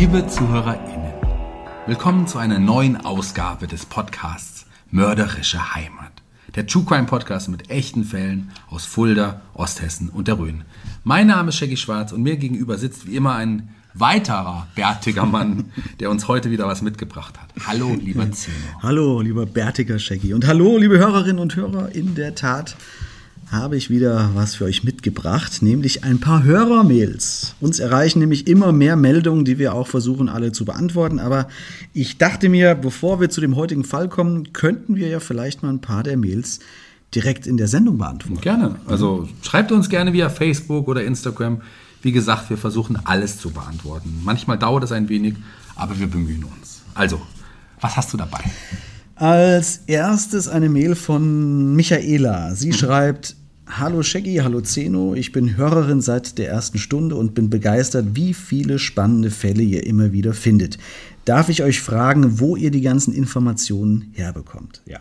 Liebe ZuhörerInnen, willkommen zu einer neuen Ausgabe des Podcasts Mörderische Heimat. Der True Crime Podcast mit echten Fällen aus Fulda, Osthessen und der Rhön. Mein Name ist Shaggy Schwarz und mir gegenüber sitzt wie immer ein weiterer bärtiger Mann, der uns heute wieder was mitgebracht hat. Hallo, lieber Zeno. Hallo, lieber bärtiger Shaggy. Und hallo, liebe Hörerinnen und Hörer. In der Tat habe ich wieder was für euch mitgebracht, nämlich ein paar Hörermails. Uns erreichen nämlich immer mehr Meldungen, die wir auch versuchen alle zu beantworten. Aber ich dachte mir, bevor wir zu dem heutigen Fall kommen, könnten wir ja vielleicht mal ein paar der Mails direkt in der Sendung beantworten. Gerne. Also schreibt uns gerne via Facebook oder Instagram. Wie gesagt, wir versuchen alles zu beantworten. Manchmal dauert es ein wenig, aber wir bemühen uns. Also, was hast du dabei? Als erstes eine Mail von Michaela. Sie schreibt, Hallo Shaggy, hallo Zeno, ich bin Hörerin seit der ersten Stunde und bin begeistert, wie viele spannende Fälle ihr immer wieder findet. Darf ich euch fragen, wo ihr die ganzen Informationen herbekommt? Ja.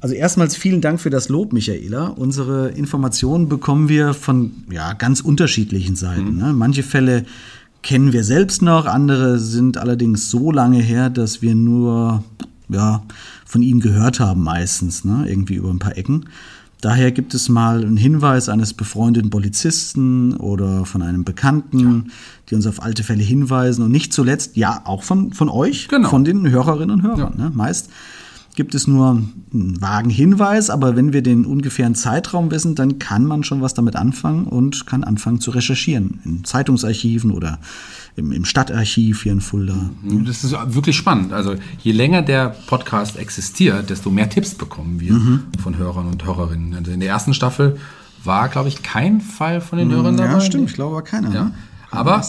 Also erstmals vielen Dank für das Lob, Michaela. Unsere Informationen bekommen wir von ja, ganz unterschiedlichen Seiten. Mhm. Ne? Manche Fälle kennen wir selbst noch, andere sind allerdings so lange her, dass wir nur ja, von ihm gehört haben meistens, ne? irgendwie über ein paar Ecken. Daher gibt es mal einen Hinweis eines befreundeten Polizisten oder von einem Bekannten, ja. die uns auf alte Fälle hinweisen und nicht zuletzt, ja, auch von, von euch, genau. von den Hörerinnen und Hörern. Ja. Ne? Meist gibt es nur einen vagen Hinweis, aber wenn wir den ungefähren Zeitraum wissen, dann kann man schon was damit anfangen und kann anfangen zu recherchieren in Zeitungsarchiven oder im, im Stadtarchiv hier in Fulda. Mhm. Das ist wirklich spannend. Also je länger der Podcast existiert, desto mehr Tipps bekommen wir mhm. von Hörern und Hörerinnen. Also in der ersten Staffel war, glaube ich, kein Fall von den Hörern dabei. Ja, stimmt. Ich glaube, war keiner. Ja. Aber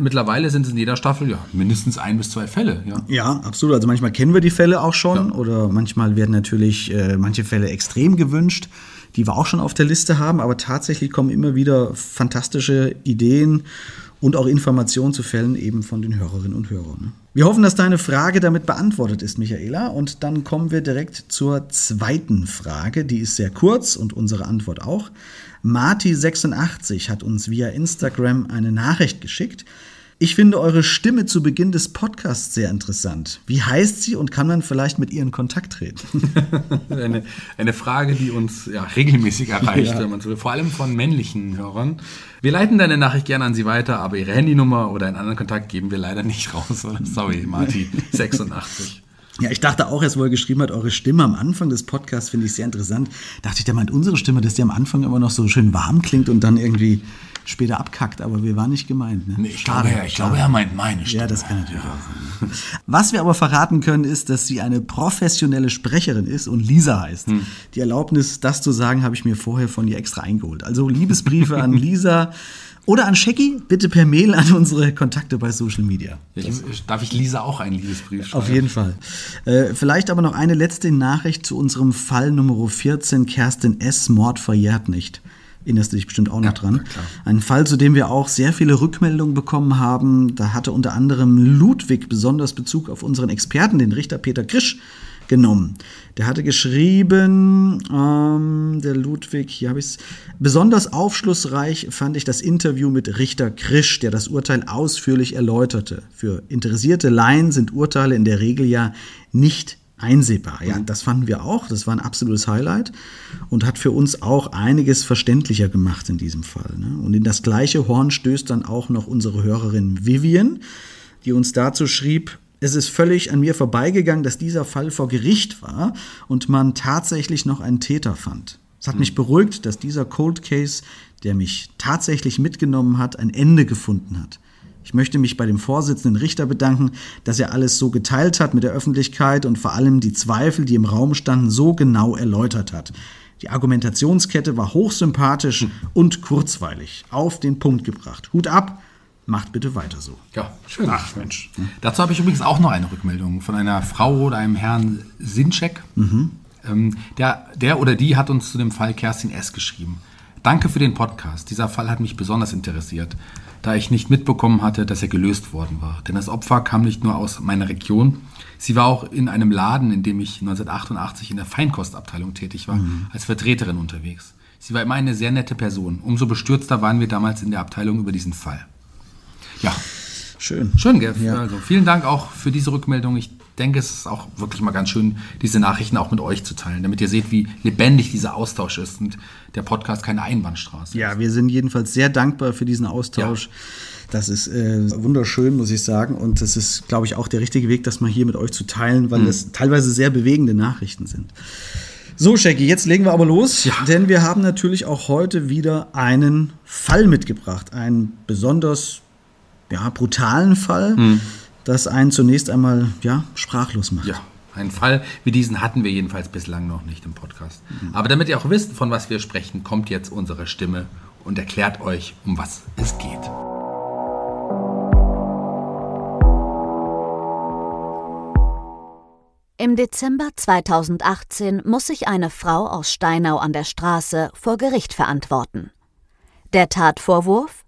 mittlerweile sind es in jeder Staffel ja mindestens ein bis zwei Fälle. Ja. ja, absolut. Also manchmal kennen wir die Fälle auch schon ja. oder manchmal werden natürlich äh, manche Fälle extrem gewünscht, die wir auch schon auf der Liste haben. Aber tatsächlich kommen immer wieder fantastische Ideen und auch Informationen zu Fällen eben von den Hörerinnen und Hörern. Ne? Wir hoffen, dass deine Frage damit beantwortet ist, Michaela. Und dann kommen wir direkt zur zweiten Frage. Die ist sehr kurz und unsere Antwort auch. Marti86 hat uns via Instagram eine Nachricht geschickt. Ich finde eure Stimme zu Beginn des Podcasts sehr interessant. Wie heißt sie und kann man vielleicht mit ihr in Kontakt treten? eine, eine Frage, die uns ja, regelmäßig erreicht, ja. wenn man so will, vor allem von männlichen Hörern. Wir leiten deine Nachricht gerne an sie weiter, aber ihre Handynummer oder einen anderen Kontakt geben wir leider nicht raus. Sorry, Marti 86. Ja, ich dachte auch erst, wo er geschrieben hat, eure Stimme am Anfang des Podcasts finde ich sehr interessant. Dachte ich, der meint unsere Stimme, dass die am Anfang immer noch so schön warm klingt und dann irgendwie später abkackt, aber wir waren nicht gemeint. Ne? Nee, ich, glaube, er, ich glaube, er meint meine Stimme. Ja, das kann natürlich auch sein. Was wir aber verraten können, ist, dass sie eine professionelle Sprecherin ist und Lisa heißt. Hm. Die Erlaubnis, das zu sagen, habe ich mir vorher von ihr extra eingeholt. Also Liebesbriefe an Lisa oder an Shaggy, bitte per Mail an unsere Kontakte bei Social Media. Ich, darf ich Lisa auch einen Liebesbrief schreiben? Auf jeden Fall. Äh, vielleicht aber noch eine letzte Nachricht zu unserem Fall Nummer 14, Kerstin S. Mord verjährt nicht. Erinnerst du dich bestimmt auch noch Ja, dran. Ein Fall, zu dem wir auch sehr viele Rückmeldungen bekommen haben. Da hatte unter anderem Ludwig besonders Bezug auf unseren Experten, den Richter Peter Krisch, genommen. Der hatte geschrieben, ähm, der Ludwig, hier habe ich es, besonders aufschlussreich fand ich das Interview mit Richter Krisch, der das Urteil ausführlich erläuterte. Für interessierte Laien sind Urteile in der Regel ja nicht einsehbar. Ja, das fanden wir auch. Das war ein absolutes Highlight und hat für uns auch einiges verständlicher gemacht in diesem Fall. Ne? Und in das gleiche Horn stößt dann auch noch unsere Hörerin Vivian, die uns dazu schrieb, es ist völlig an mir vorbeigegangen, dass dieser Fall vor Gericht war und man tatsächlich noch einen Täter fand. Es hat mich beruhigt, dass dieser Cold Case, der mich tatsächlich mitgenommen hat, ein Ende gefunden hat. Ich möchte mich bei dem Vorsitzenden Richter bedanken, dass er alles so geteilt hat mit der Öffentlichkeit und vor allem die Zweifel, die im Raum standen, so genau erläutert hat. Die Argumentationskette war hochsympathisch und kurzweilig, auf den Punkt gebracht. Hut ab, macht bitte weiter so. Ja, schön. Ach Mensch. Dazu habe ich übrigens auch noch eine Rückmeldung von einer Frau oder einem Herrn Sinczek. Ähm, der, der oder die hat uns zu dem Fall Kerstin S. geschrieben. Danke für den Podcast. Dieser Fall hat mich besonders interessiert, da ich nicht mitbekommen hatte, dass er gelöst worden war. Denn das Opfer kam nicht nur aus meiner Region, sie war auch in einem Laden, in dem ich 1988 in der Feinkostabteilung tätig war, als Vertreterin unterwegs. Sie war immer eine sehr nette Person. Umso bestürzter waren wir damals in der Abteilung über diesen Fall. Ja, Schön. Schön, gell? Ja. Also vielen Dank auch für diese Rückmeldung. Ich denke, es ist auch wirklich mal ganz schön, diese Nachrichten auch mit euch zu teilen, damit ihr seht, wie lebendig dieser Austausch ist und der Podcast keine Einbahnstraße. Ja, wir sind jedenfalls sehr dankbar für diesen Austausch. Das ist äh, wunderschön, muss ich sagen. Und das ist, glaube ich, auch der richtige Weg, das mal hier mit euch zu teilen, weil das teilweise sehr bewegende Nachrichten sind. So, Shaggy, jetzt legen wir aber los, Ja. denn wir haben natürlich auch heute wieder einen Fall mitgebracht. Einen besonders ja, brutalen Fall, das einen zunächst einmal ja, sprachlos macht. Ja, einen Fall wie diesen hatten wir jedenfalls bislang noch nicht im Podcast. Aber damit ihr auch wisst, von was wir sprechen, kommt jetzt unsere Stimme und erklärt euch, um was es geht. Im Dezember 2018 muss sich eine Frau aus Steinau an der Straße vor Gericht verantworten. Der Tatvorwurf?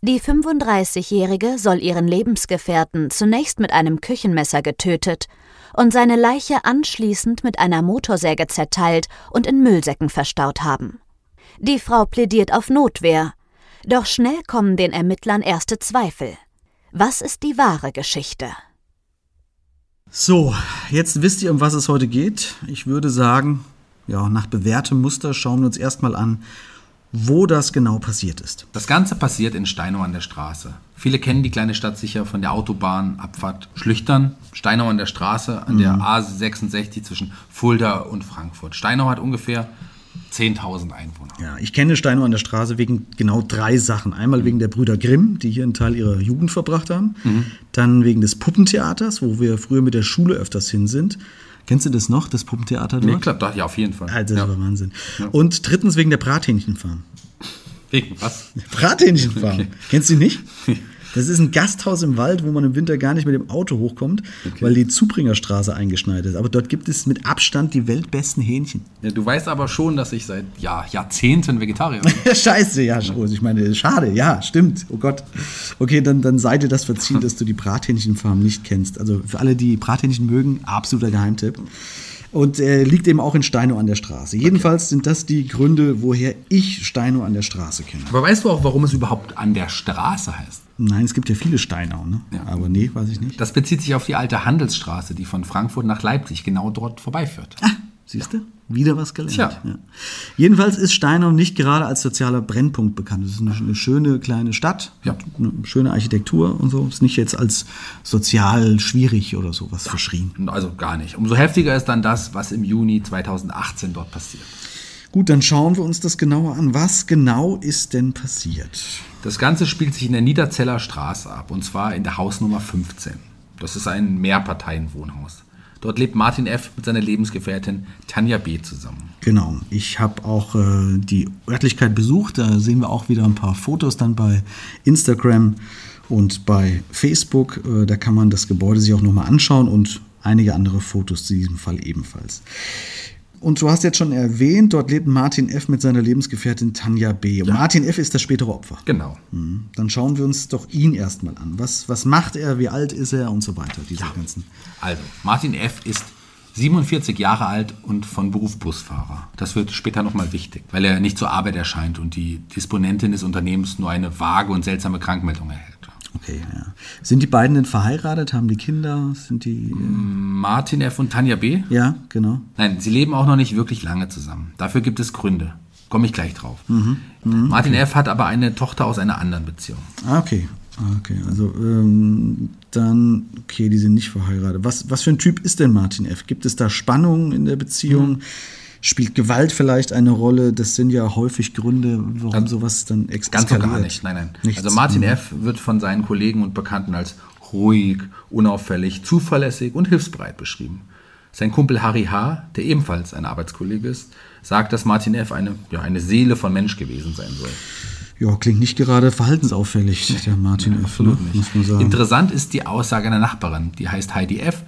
Die 35-Jährige soll ihren Lebensgefährten zunächst mit einem Küchenmesser getötet und seine Leiche anschließend mit einer Motorsäge zerteilt und in Müllsäcken verstaut haben. Die Frau plädiert auf Notwehr, doch schnell kommen den Ermittlern erste Zweifel. Was ist die wahre Geschichte? So, jetzt wisst ihr, um was es heute geht. Ich würde sagen, ja, nach bewährtem Muster schauen wir uns erstmal an, wo das genau passiert ist. Das Ganze passiert in Steinau an der Straße. Viele kennen die kleine Stadt sicher von der Autobahnabfahrt Schlüchtern. Steinau an der Straße, an der A66 zwischen Fulda und Frankfurt. Steinau hat ungefähr 10.000 Einwohner. Ja, ich kenne Steinau an der Straße wegen genau drei Sachen. Einmal wegen der Brüder Grimm, die hier einen Teil ihrer Jugend verbracht haben. Dann wegen des Puppentheaters, wo wir früher mit der Schule öfters hin sind. Kennst du das noch, das Puppentheater Nee, klappt doch, ja, auf jeden Fall. Alter, das ja. war Wahnsinn. Und drittens wegen der Brathähnchenfarm. Wegen was? Brathähnchenfarm. Okay. Kennst du die nicht? Das ist ein Gasthaus im Wald, wo man im Winter gar nicht mit dem Auto hochkommt, weil die Zubringerstraße eingeschneit ist. Aber dort gibt es mit Abstand die weltbesten Hähnchen. Ja, du weißt aber schon, dass ich seit ja, Jahrzehnten Vegetarier bin. Scheiße, ja, oh, ich meine, schade, ja, stimmt. Oh Gott. Okay, dann, dann sei dir das verziehen, dass du die Brathähnchenfarm nicht kennst. Also für alle, die Brathähnchen mögen, absoluter Geheimtipp. Und äh, liegt eben auch in Steinau an der Straße. Jedenfalls sind das die Gründe, woher ich Steinau an der Straße kenne. Aber weißt du auch, warum es überhaupt an der Straße heißt? Nein, es gibt ja viele Steinau, ne? Ja. Aber nee, weiß ich nicht. Das bezieht sich auf die alte Handelsstraße, die von Frankfurt nach Leipzig genau dort vorbeiführt. Siehst du? Wieder was gelernt. Tja. Ja. Jedenfalls ist Steinau nicht gerade als sozialer Brennpunkt bekannt. Es ist eine, eine schöne kleine Stadt, Ja. eine schöne Architektur und so. Ist nicht jetzt als sozial schwierig oder sowas verschrien. Also gar nicht. Umso heftiger ist dann das, was im Juni 2018 dort passiert. Gut, dann schauen wir uns das genauer an. Was genau ist denn passiert? Das Ganze spielt sich in der Niederzeller Straße ab und zwar in der Hausnummer 15. Das ist ein Mehrparteienwohnhaus. Dort lebt Martin F. mit seiner Lebensgefährtin Tanja B. zusammen. Genau, ich habe auch äh, die Örtlichkeit besucht. Da sehen wir auch wieder ein paar Fotos dann bei Instagram und bei Facebook. Äh, da kann man das Gebäude sich auch nochmal anschauen und einige andere Fotos zu diesem Fall ebenfalls. Und du hast jetzt schon erwähnt, dort lebt Martin F. mit seiner Lebensgefährtin Tanja B. Und Martin F. ist das spätere Opfer. Genau. Mhm. Dann schauen wir uns doch ihn erstmal an. Was, was macht er, wie alt ist er und so weiter, diese ganzen. Also, Martin F. ist 47 Jahre alt und von Beruf Busfahrer. Das wird später nochmal wichtig, weil er nicht zur Arbeit erscheint und die Disponentin des Unternehmens nur eine vage und seltsame Krankmeldung erhält. Okay, ja. Sind die beiden denn verheiratet? Haben die Kinder? Sind die. Martin F. und Tanja B. Ja, genau. Nein, sie leben auch noch nicht wirklich lange zusammen. Dafür gibt es Gründe. Komme ich gleich drauf. Martin F. hat aber eine Tochter aus einer anderen Beziehung. Ah, okay. Ah, Okay, also ähm, dann, okay, die sind nicht verheiratet. Was, was für ein Typ ist denn Martin F? Gibt es da Spannung in der Beziehung? Spielt Gewalt vielleicht eine Rolle? Das sind ja häufig Gründe, warum sowas dann ex Ganz und gar nicht. Nein, nein. Nichts. Also Martin F. wird von seinen Kollegen und Bekannten als ruhig, unauffällig, zuverlässig und hilfsbereit beschrieben. Sein Kumpel Harry H., der ebenfalls ein Arbeitskollege ist, sagt, dass Martin F. eine, ja, eine Seele von Mensch gewesen sein soll. Ja, klingt nicht gerade verhaltensauffällig, der Martin F. Absolut ne? nicht. Muss man sagen. Interessant ist die Aussage einer Nachbarin, die heißt Heidi F.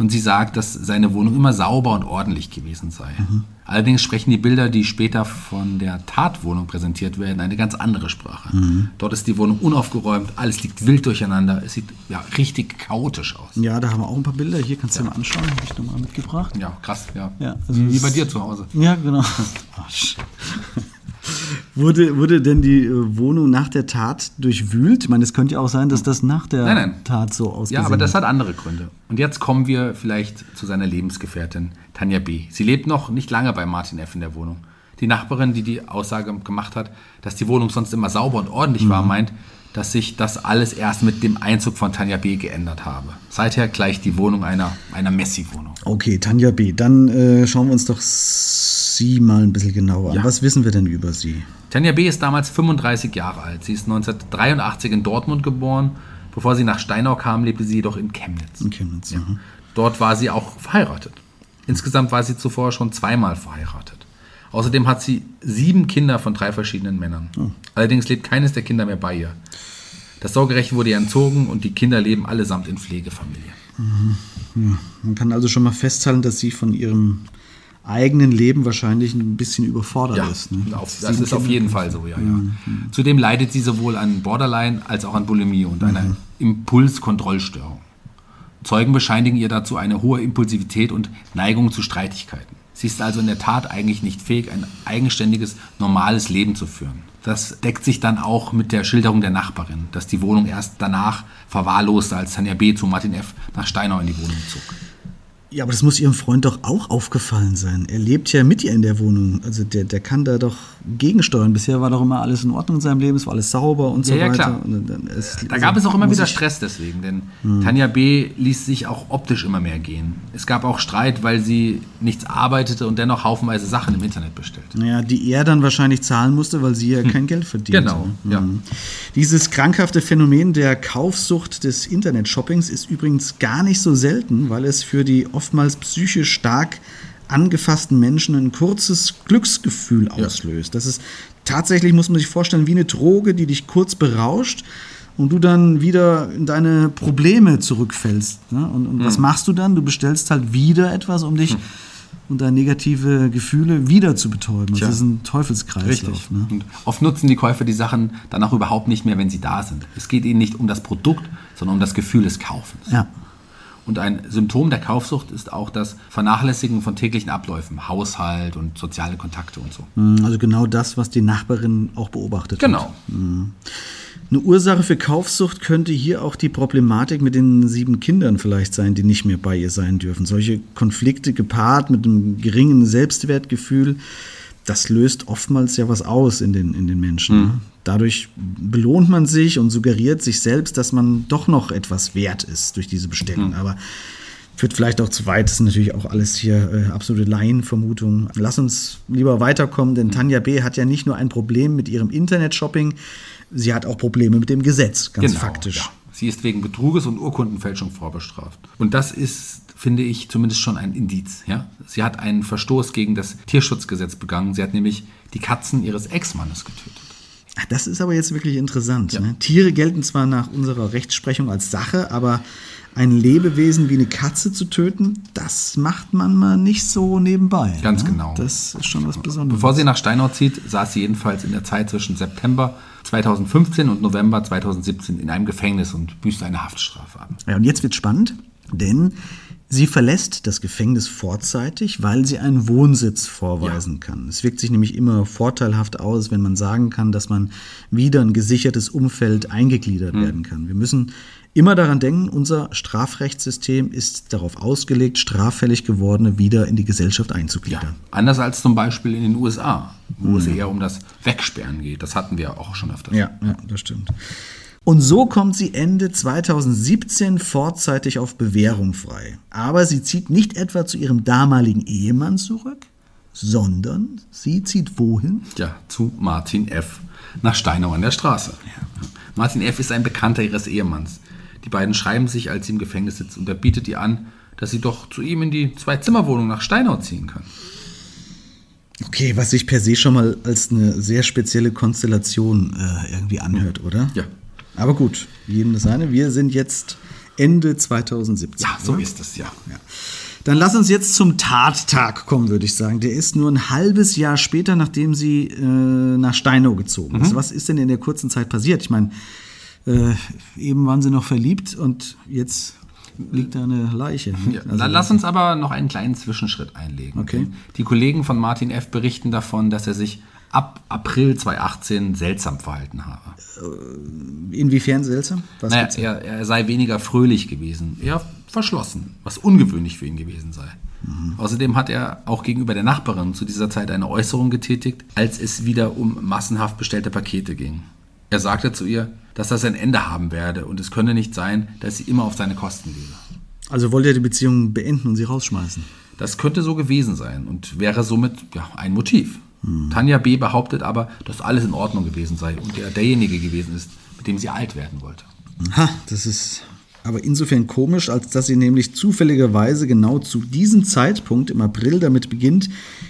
Und sie sagt, dass seine Wohnung immer sauber und ordentlich gewesen sei. Mhm. Allerdings sprechen die Bilder, die später von der Tatwohnung präsentiert werden, eine ganz andere Sprache. Mhm. Dort ist die Wohnung unaufgeräumt, alles liegt wild durcheinander, es sieht ja, richtig chaotisch aus. Ja, da haben wir auch ein paar Bilder. Hier kannst du dir mal anschauen, habe ich nochmal mitgebracht. Ja, krass, ja. Ja, also wie, bei dir zu Hause. Ja, genau. Arsch. Wurde, wurde denn die äh, Wohnung nach der Tat durchwühlt? Ich meine, es könnte ja auch sein, dass das nach der Nein, nein. Tat so ausgesehen Ja, aber das hat. hat andere Gründe. Und jetzt kommen wir vielleicht zu seiner Lebensgefährtin Tanja B. Sie lebt noch nicht lange bei Martin F. in der Wohnung. Die Nachbarin, die die Aussage gemacht hat, dass die Wohnung sonst immer sauber und ordentlich war, meint, dass sich das alles erst mit dem Einzug von Tanja B. geändert habe. Seither gleicht die Wohnung einer, einer Messi-Wohnung. Okay, Tanja B. Dann äh, schauen wir uns doch sie mal ein bisschen genauer an. Ja. Was wissen wir denn über sie? Tanja B. ist damals 35 Jahre alt. Sie ist 1983 in Dortmund geboren. Bevor sie nach Steinau kam, lebte sie jedoch in Chemnitz. In Chemnitz. mhm. Dort war sie auch verheiratet. Insgesamt war sie zuvor schon zweimal verheiratet. Außerdem hat sie sieben Kinder von drei verschiedenen Männern. Allerdings lebt keines der Kinder mehr bei ihr. Das Sorgerecht wurde ihr entzogen und die Kinder leben allesamt in Pflegefamilien. Man kann also schon mal festhalten, dass sie von ihrem eigenen Leben wahrscheinlich ein bisschen überfordert Ja, ist. Ne? auf, das ist auf Kinder. jeden Fall so, ja, ja. Zudem leidet sie sowohl an Borderline als auch an Bulimie und einer Impulskontrollstörung. Zeugen bescheinigen ihr dazu eine hohe Impulsivität und Neigung zu Streitigkeiten. Sie ist also in der Tat eigentlich nicht fähig, ein eigenständiges, normales Leben zu führen. Das deckt sich dann auch mit der Schilderung der Nachbarin, dass die Wohnung erst danach verwahrloste, als Tanja B. zu Martin F. nach Steinau in die Wohnung zog. Ja, aber das muss ihrem Freund doch auch aufgefallen sein. Er lebt ja mit ihr in der Wohnung. Also der, der kann da doch gegensteuern. Bisher war doch immer alles in Ordnung in seinem Leben, es war alles sauber und so Ja, ja, weiter. klar. Es, Da gab es auch immer wieder Stress deswegen, denn Tanja B. ließ sich auch optisch immer mehr gehen. Es gab auch Streit, weil sie nichts arbeitete und dennoch haufenweise Sachen im Internet bestellte. Naja, die er dann wahrscheinlich zahlen musste, weil sie ja kein Geld verdient. Genau, ja. Dieses krankhafte Phänomen der Kaufsucht des Internetshoppings ist übrigens gar nicht so selten, weil es für die oftmals psychisch stark angefassten Menschen ein kurzes Glücksgefühl auslöst. Das ist tatsächlich, muss man sich vorstellen, wie eine Droge, die dich kurz berauscht und du dann wieder in deine Probleme zurückfällst. Ne? Und, und was Mhm. machst du dann? Du bestellst halt wieder etwas, um dich und deine negative Gefühle wieder zu betäuben. Tja. Das ist ein Teufelskreislauf. Ne? Und oft nutzen die Käufer die Sachen dann auch überhaupt nicht mehr, wenn sie da sind. Es geht ihnen nicht um das Produkt, sondern um das Gefühl des Kaufens. Ja. Und ein Symptom der Kaufsucht ist auch das Vernachlässigen von täglichen Abläufen, Haushalt und soziale Kontakte und so. Also genau das, was die Nachbarin auch beobachtet hat. Genau. Eine Ursache für Kaufsucht könnte hier auch die Problematik mit den sieben Kindern vielleicht sein, die nicht mehr bei ihr sein dürfen. Solche Konflikte gepaart mit einem geringen Selbstwertgefühl, das löst oftmals ja was aus in den, in den Menschen. ne? Dadurch belohnt man sich und suggeriert sich selbst, dass man doch noch etwas wert ist durch diese Bestellung. Aber Führt vielleicht auch zu weit, das ist natürlich auch alles hier äh, absolute Laienvermutung. Lass uns lieber weiterkommen, denn Tanja B. hat ja nicht nur ein Problem mit ihrem Internet-Shopping, sie hat auch Probleme mit dem Gesetz, ganz Genau, faktisch. Ja. Sie ist wegen Betruges und Urkundenfälschung vorbestraft. Und das ist, finde ich, zumindest schon ein Indiz. Ja? Sie hat einen Verstoß gegen das Tierschutzgesetz begangen. Sie hat nämlich die Katzen ihres Ex-Mannes getötet. Ach, Das ist aber jetzt wirklich interessant. Ja. Ne? Tiere gelten zwar nach unserer Rechtsprechung als Sache, aber ein Lebewesen wie eine Katze zu töten, das macht man mal nicht so nebenbei. Ganz ne? genau. Das ist schon was Besonderes. Bevor sie nach Steinau zieht, saß sie jedenfalls in der Zeit zwischen September 2015 und November 2017 in einem Gefängnis und büßte eine Haftstrafe ab. Ja, und jetzt wird spannend, denn sie verlässt das Gefängnis vorzeitig, weil sie einen Wohnsitz vorweisen kann. Es wirkt sich nämlich immer vorteilhaft aus, wenn man sagen kann, dass man wieder ein gesichertes Umfeld eingegliedert werden kann. Wir müssen immer daran denken, unser Strafrechtssystem ist darauf ausgelegt, straffällig gewordene wieder in die Gesellschaft einzugliedern. Anders als zum Beispiel in den USA, wo es eher um das Wegsperren geht. Das hatten wir auch schon öfter. Ja, ja, das stimmt. Und so kommt sie Ende 2017 vorzeitig auf Bewährung frei. Aber sie zieht nicht etwa zu ihrem damaligen Ehemann zurück, sondern sie zieht wohin? Ja, zu Martin F. nach Steinau an der Straße. Martin F. ist ein Bekannter ihres Ehemanns. Die beiden schreiben sich, als sie im Gefängnis sitzt, und er bietet ihr an, dass sie doch zu ihm in die Zwei-Zimmer-Wohnung nach Steinau ziehen kann. Okay, was sich per se schon mal als eine sehr spezielle Konstellation äh, irgendwie anhört, oder? Ja. Aber gut, jedem das seine. Wir sind jetzt Ende 2017. Ja, so oder? ist es, ja. Ja. Dann lass uns jetzt zum Tattag kommen, würde ich sagen. Der ist nur ein halbes Jahr später, nachdem sie äh, nach Steinau gezogen Mhm. ist. Was ist denn in der kurzen Zeit passiert? Ich meine, äh, eben waren sie noch verliebt und jetzt liegt da eine Leiche. Ja, Also- la- lass uns aber noch einen kleinen Zwischenschritt einlegen. Okay. Die Kollegen von Martin F. berichten davon, dass er sich ab April 2018 seltsam verhalten habe. Inwiefern seltsam? Naja, er, er sei weniger fröhlich gewesen, eher verschlossen, was ungewöhnlich für ihn gewesen sei. Außerdem hat er auch gegenüber der Nachbarin zu dieser Zeit eine Äußerung getätigt, als es wieder um massenhaft bestellte Pakete ging. Er sagte zu ihr, dass das ein Ende haben werde und es könne nicht sein, dass sie immer auf seine Kosten lebe. Also wollte er die Beziehung beenden und sie rausschmeißen? Das könnte so gewesen sein und wäre somit ja, ein Motiv. Tanja B. behauptet aber, dass alles in Ordnung gewesen sei und er derjenige gewesen ist, mit dem sie alt werden wollte. Ha, das ist aber insofern komisch, als dass sie nämlich zufälligerweise genau zu diesem Zeitpunkt im April damit beginnt,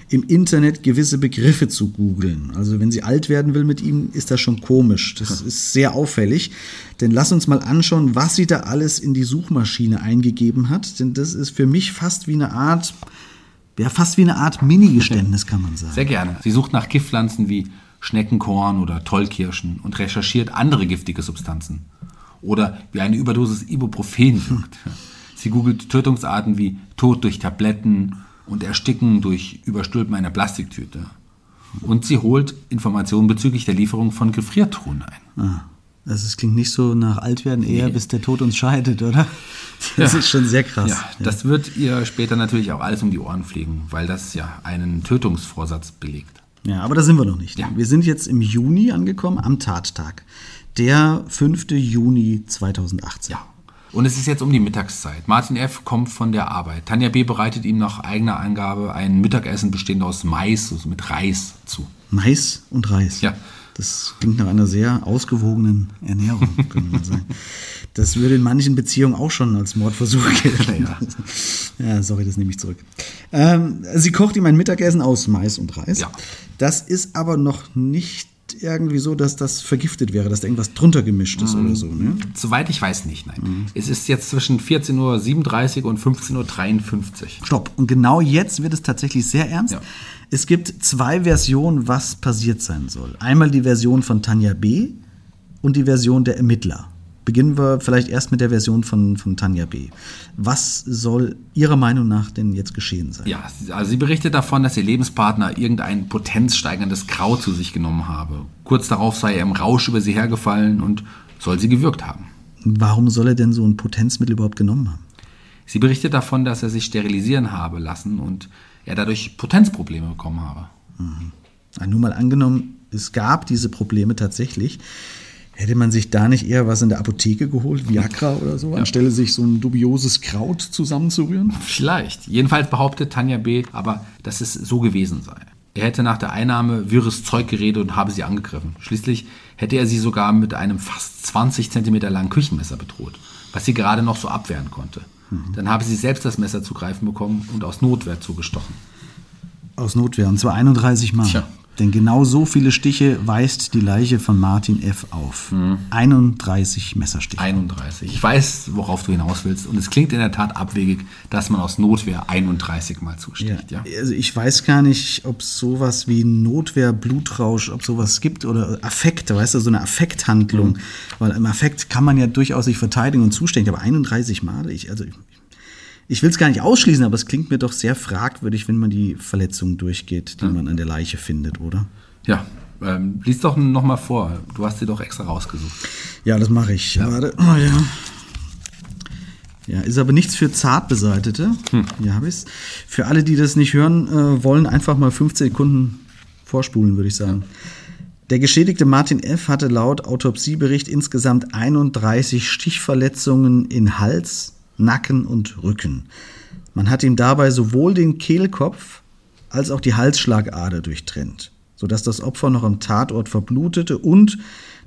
im Internet gewisse Begriffe zu googeln. Also wenn sie alt werden will mit ihm, ist das schon komisch. Das ist sehr auffällig. Denn lass uns mal anschauen, was sie da alles in die Suchmaschine eingegeben hat. Denn das ist für mich fast wie eine Art, ja, fast wie eine Art Mini-Geständnis, kann man sagen. Sehr gerne. Sie sucht nach Giftpflanzen wie Schneckenkorn oder Tollkirschen und recherchiert andere giftige Substanzen. Oder wie eine Überdosis Ibuprofen wirkt. Sie googelt Tötungsarten wie Tod durch Tabletten und Ersticken durch Überstülpen einer Plastiktüte. Und sie holt Informationen bezüglich der Lieferung von Gefriertruhen ein. Ah, also es klingt nicht so nach Altwerden, eher bis der Tod uns scheidet, oder? Das ist schon sehr krass. Ja, das wird ihr später natürlich auch alles um die Ohren fliegen, weil das ja einen Tötungsvorsatz belegt. Ja, aber da sind wir noch nicht. Ja. Wir sind jetzt im Juni angekommen, am Tattag. Der 5. Juni 2018. Ja. Und es ist jetzt um die Mittagszeit. Martin F. kommt von der Arbeit. Tanja B. bereitet ihm nach eigener Angabe ein Mittagessen bestehend aus Mais also mit Reis zu. Mais und Reis. Ja. Das klingt nach einer sehr ausgewogenen Ernährung, könnte man sagen. Das würde in manchen Beziehungen auch schon als Mordversuch gelten. Ja. Ja, sorry, das nehme ich zurück. Ähm, sie kocht ihm ein Mittagessen aus Mais und Reis. Ja. Das ist aber noch nicht irgendwie so, dass das vergiftet wäre, dass da irgendwas drunter gemischt ist oder so. Ne? Soweit ich weiß nicht, nein. Es ist jetzt zwischen 14.37 Uhr und 15.53 Uhr. Stopp. Und genau jetzt wird es tatsächlich sehr ernst. Ja. Es gibt zwei Versionen, was passiert sein soll. Einmal die Version von Tanja B. und die Version der Ermittler. Beginnen wir vielleicht erst mit der Version von, von Tanja B. Was soll Ihrer Meinung nach denn jetzt geschehen sein? Ja, also sie berichtet davon, dass ihr Lebenspartner irgendein potenzsteigerndes Grau zu sich genommen habe. Kurz darauf sei er im Rausch über sie hergefallen und soll sie gewürgt haben. Warum soll er denn so ein Potenzmittel überhaupt genommen haben? Sie berichtet davon, dass er sich sterilisieren habe lassen und er dadurch Potenzprobleme bekommen habe. Ja, nur mal angenommen, es gab diese Probleme tatsächlich. Hätte man sich da nicht eher was in der Apotheke geholt, Viagra oder so, anstelle sich so ein dubioses Kraut zusammenzurühren? Vielleicht. Jedenfalls behauptet Tanja B., aber dass es so gewesen sei. Er hätte nach der Einnahme wirres Zeug geredet und habe sie angegriffen. Schließlich hätte er sie sogar mit einem fast 20 Zentimeter langen Küchenmesser bedroht, was sie gerade noch so abwehren konnte. Dann habe sie selbst das Messer zu greifen bekommen und aus Notwehr zugestochen. Aus Notwehr, und zwar 31 Mal. Tja. Denn genau so viele Stiche weist die Leiche von Martin F. auf. 31 Messerstiche. 31. Ich weiß, worauf du hinaus willst. Und es klingt in der Tat abwegig, dass man aus Notwehr 31 Mal zusticht. Ja. Also ich weiß gar nicht, ob es sowas wie Notwehr, Blutrausch, ob sowas gibt oder Affekt, weißt du, so eine Affekthandlung. Weil im Affekt kann man ja durchaus sich verteidigen und zustechen, aber 31 Mal, ich, also ich, will es gar nicht ausschließen, aber es klingt mir doch sehr fragwürdig, wenn man die Verletzungen durchgeht, die man an der Leiche findet, oder? Ja, ähm, lies doch noch mal vor. Du hast sie doch extra rausgesucht. Ja, das mache ich. Warte. Oh, ja. ja, ist aber nichts für Zartbeseitete. Hier habe ich es. Für alle, die das nicht hören äh, wollen, einfach mal 15 Sekunden vorspulen, würde ich sagen. Der geschädigte Martin F. hatte laut Autopsiebericht insgesamt 31 Stichverletzungen in Hals, Nacken und Rücken. Man hat ihm dabei sowohl den Kehlkopf als auch die Halsschlagader durchtrennt, sodass das Opfer noch am Tatort verblutete und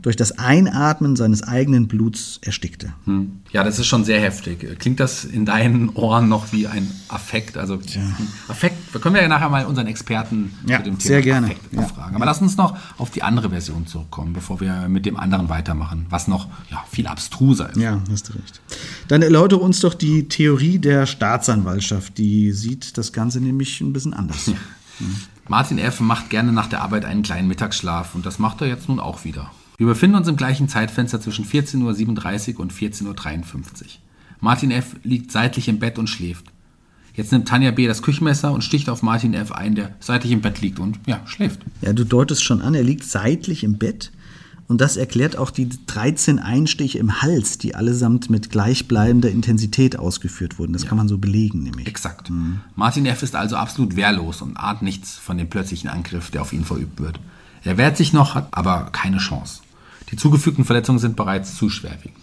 durch das Einatmen seines eigenen Bluts erstickte. Ja, das ist schon sehr heftig. Klingt das in deinen Ohren noch wie ein Affekt? Also Affekt, da können wir ja nachher mal unseren Experten Ja, zu dem Thema sehr gerne. Affekt Ja. befragen. Aber lass uns noch auf die andere Version zurückkommen, bevor wir mit dem anderen weitermachen, was noch ja, viel abstruser ist. Ja, hast du recht. Dann erläutere uns doch die Theorie der Staatsanwaltschaft. Die sieht das Ganze nämlich ein bisschen anders. Martin F. macht gerne nach der Arbeit einen kleinen Mittagsschlaf und das macht er jetzt nun auch wieder. Wir befinden uns im gleichen Zeitfenster zwischen 14.37 Uhr und 14.53 Uhr. Martin F. liegt seitlich im Bett und schläft. Jetzt nimmt Tanja B. das Küchenmesser und sticht auf Martin F. ein, der seitlich im Bett liegt und ja, schläft. Ja, du deutest schon an, er liegt seitlich im Bett. Und das erklärt auch die 13 Einstiche im Hals, die allesamt mit gleichbleibender Intensität ausgeführt wurden. Das kann man so belegen, nämlich. Exakt. Martin F. ist also absolut wehrlos und ahnt nichts von dem plötzlichen Angriff, der auf ihn verübt wird. Er wehrt sich noch, hat aber keine Chance. Die zugefügten Verletzungen sind bereits zu schwerwiegend.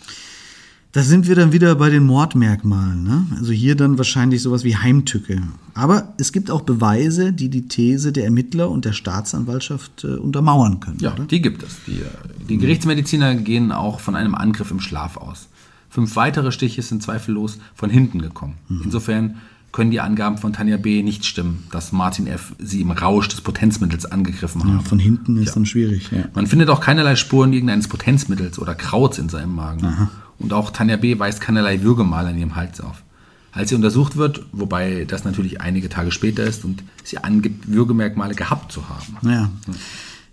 Da sind wir dann wieder bei den Mordmerkmalen. Ne? Also hier dann wahrscheinlich sowas wie Heimtücke. Aber es gibt auch Beweise, die die These der Ermittler und der Staatsanwaltschaft äh, untermauern können. Ja, oder? die gibt es. Die, die Gerichtsmediziner gehen auch von einem Angriff im Schlaf aus. Fünf weitere Stiche sind zweifellos von hinten gekommen. Insofern können die Angaben von Tanja B. nicht stimmen, dass Martin F. sie im Rausch des Potenzmittels angegriffen Ja, hat. von hinten ist dann schwierig. Ja. Man findet auch keinerlei Spuren irgendeines Potenzmittels oder Krauts in seinem Magen. Und auch Tanja B. weist keinerlei Würgemal an ihrem Hals auf. Als sie untersucht wird, wobei das natürlich einige Tage später ist und sie angibt, Würgemerkmale gehabt zu haben. Ja.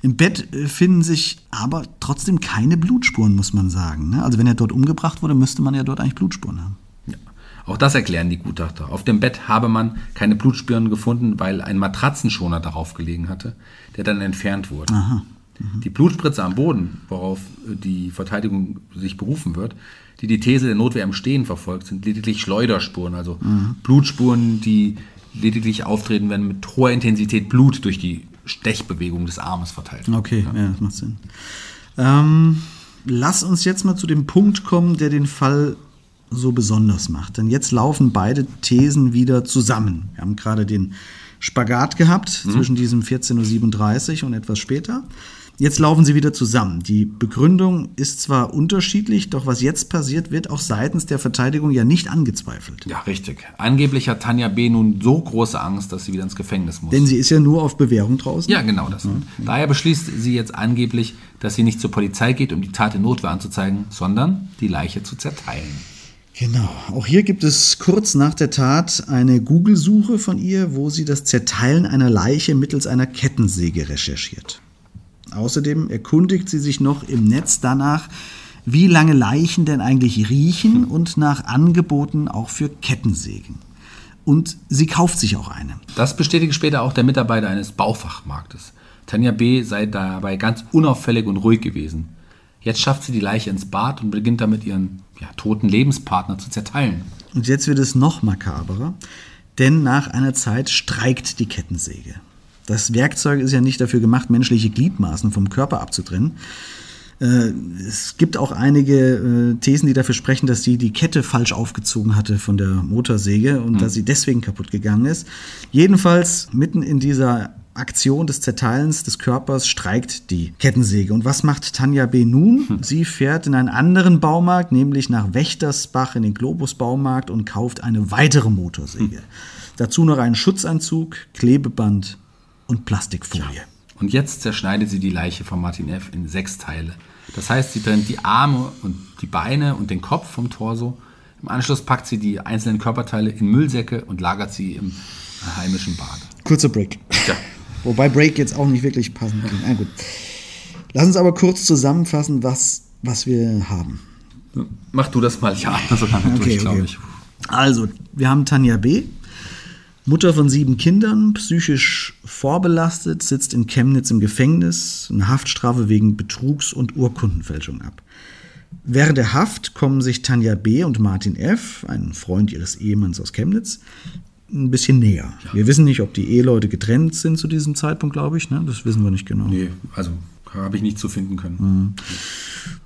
Im Bett äh, finden sich aber trotzdem keine Blutspuren, muss man sagen. ne? Also wenn er dort umgebracht wurde, müsste man ja dort eigentlich Blutspuren haben. Ja. Auch das erklären die Gutachter. Auf dem Bett habe man keine Blutspuren gefunden, weil ein Matratzenschoner darauf gelegen hatte, der dann entfernt wurde. Die Blutspritze am Boden, worauf äh, die Verteidigung sich berufen wird, die die These der Notwehr im Stehen verfolgt, sind lediglich Schleuderspuren, also Blutspuren, die lediglich auftreten, wenn mit hoher Intensität Blut durch die Stechbewegung des Armes verteilt wird. Okay, ja, das macht Sinn. Ähm, lass uns jetzt mal zu dem Punkt kommen, der den Fall so besonders macht. Denn jetzt laufen beide Thesen wieder zusammen. Wir haben gerade den Spagat gehabt zwischen diesem 14.37 Uhr und etwas später. Jetzt laufen sie wieder zusammen. Die Begründung ist zwar unterschiedlich, doch was jetzt passiert, wird auch seitens der Verteidigung ja nicht angezweifelt. Ja, richtig. Angeblich hat Tanja B. nun so große Angst, dass sie wieder ins Gefängnis muss. Denn sie ist ja nur auf Bewährung draußen. Ja, genau das. Daher beschließt sie jetzt angeblich, dass sie nicht zur Polizei geht, um die Tat in Notwehr anzuzeigen, sondern die Leiche zu zerteilen. Genau. Auch hier gibt es kurz nach der Tat eine Google-Suche von ihr, wo sie das Zerteilen einer Leiche mittels einer Kettensäge recherchiert. Außerdem erkundigt sie sich noch im Netz danach, wie lange Leichen denn eigentlich riechen und nach Angeboten auch für Kettensägen. Und sie kauft sich auch eine. Das bestätigt später auch der Mitarbeiter eines Baufachmarktes. Tanja B. sei dabei ganz unauffällig und ruhig gewesen. Jetzt schafft sie die Leiche ins Bad und beginnt damit ihren ja, toten Lebenspartner zu zerteilen. Und jetzt wird es noch makaberer, denn nach einer Zeit streikt die Kettensäge. Das Werkzeug ist ja nicht dafür gemacht, menschliche Gliedmaßen vom Körper abzutrennen. Äh, es gibt auch einige äh, Thesen, die dafür sprechen, dass sie die Kette falsch aufgezogen hatte von der Motorsäge und mhm. dass sie deswegen kaputt gegangen ist. Jedenfalls mitten in dieser Aktion des Zerteilens des Körpers streikt die Kettensäge. Und was macht Tanja B. nun? Hm. Sie fährt in einen anderen Baumarkt, nämlich nach Wächtersbach in den Globus Baumarkt und kauft eine weitere Motorsäge. Hm. Dazu noch einen Schutzanzug, Klebeband und Plastikfolie. Ja. Und jetzt zerschneidet sie die Leiche von Martin F. in sechs Teile. Das heißt, sie trennt die Arme und die Beine und den Kopf vom Torso. Im Anschluss packt sie die einzelnen Körperteile in Müllsäcke und lagert sie im heimischen Bad. Kurzer Break. Ja. Wobei Break jetzt auch nicht wirklich passend klingt. Na gut. Lass uns aber kurz zusammenfassen, was, was wir haben. Mach du das mal. Ich atme so lange okay, durch, glaube ich. Also, wir haben Tanja B., Mutter von sieben Kindern, psychisch vorbelastet, sitzt in Chemnitz im Gefängnis, eine Haftstrafe wegen Betrugs- und Urkundenfälschung ab. Während der Haft kommen sich Tanja B. und Martin F., ein Freund ihres Ehemanns aus Chemnitz, ein bisschen näher. Wir wissen nicht, ob die Eheleute getrennt sind zu diesem Zeitpunkt, glaube ich. Ne? Das wissen wir nicht genau. Nee, also habe ich nicht zu finden können. Mhm.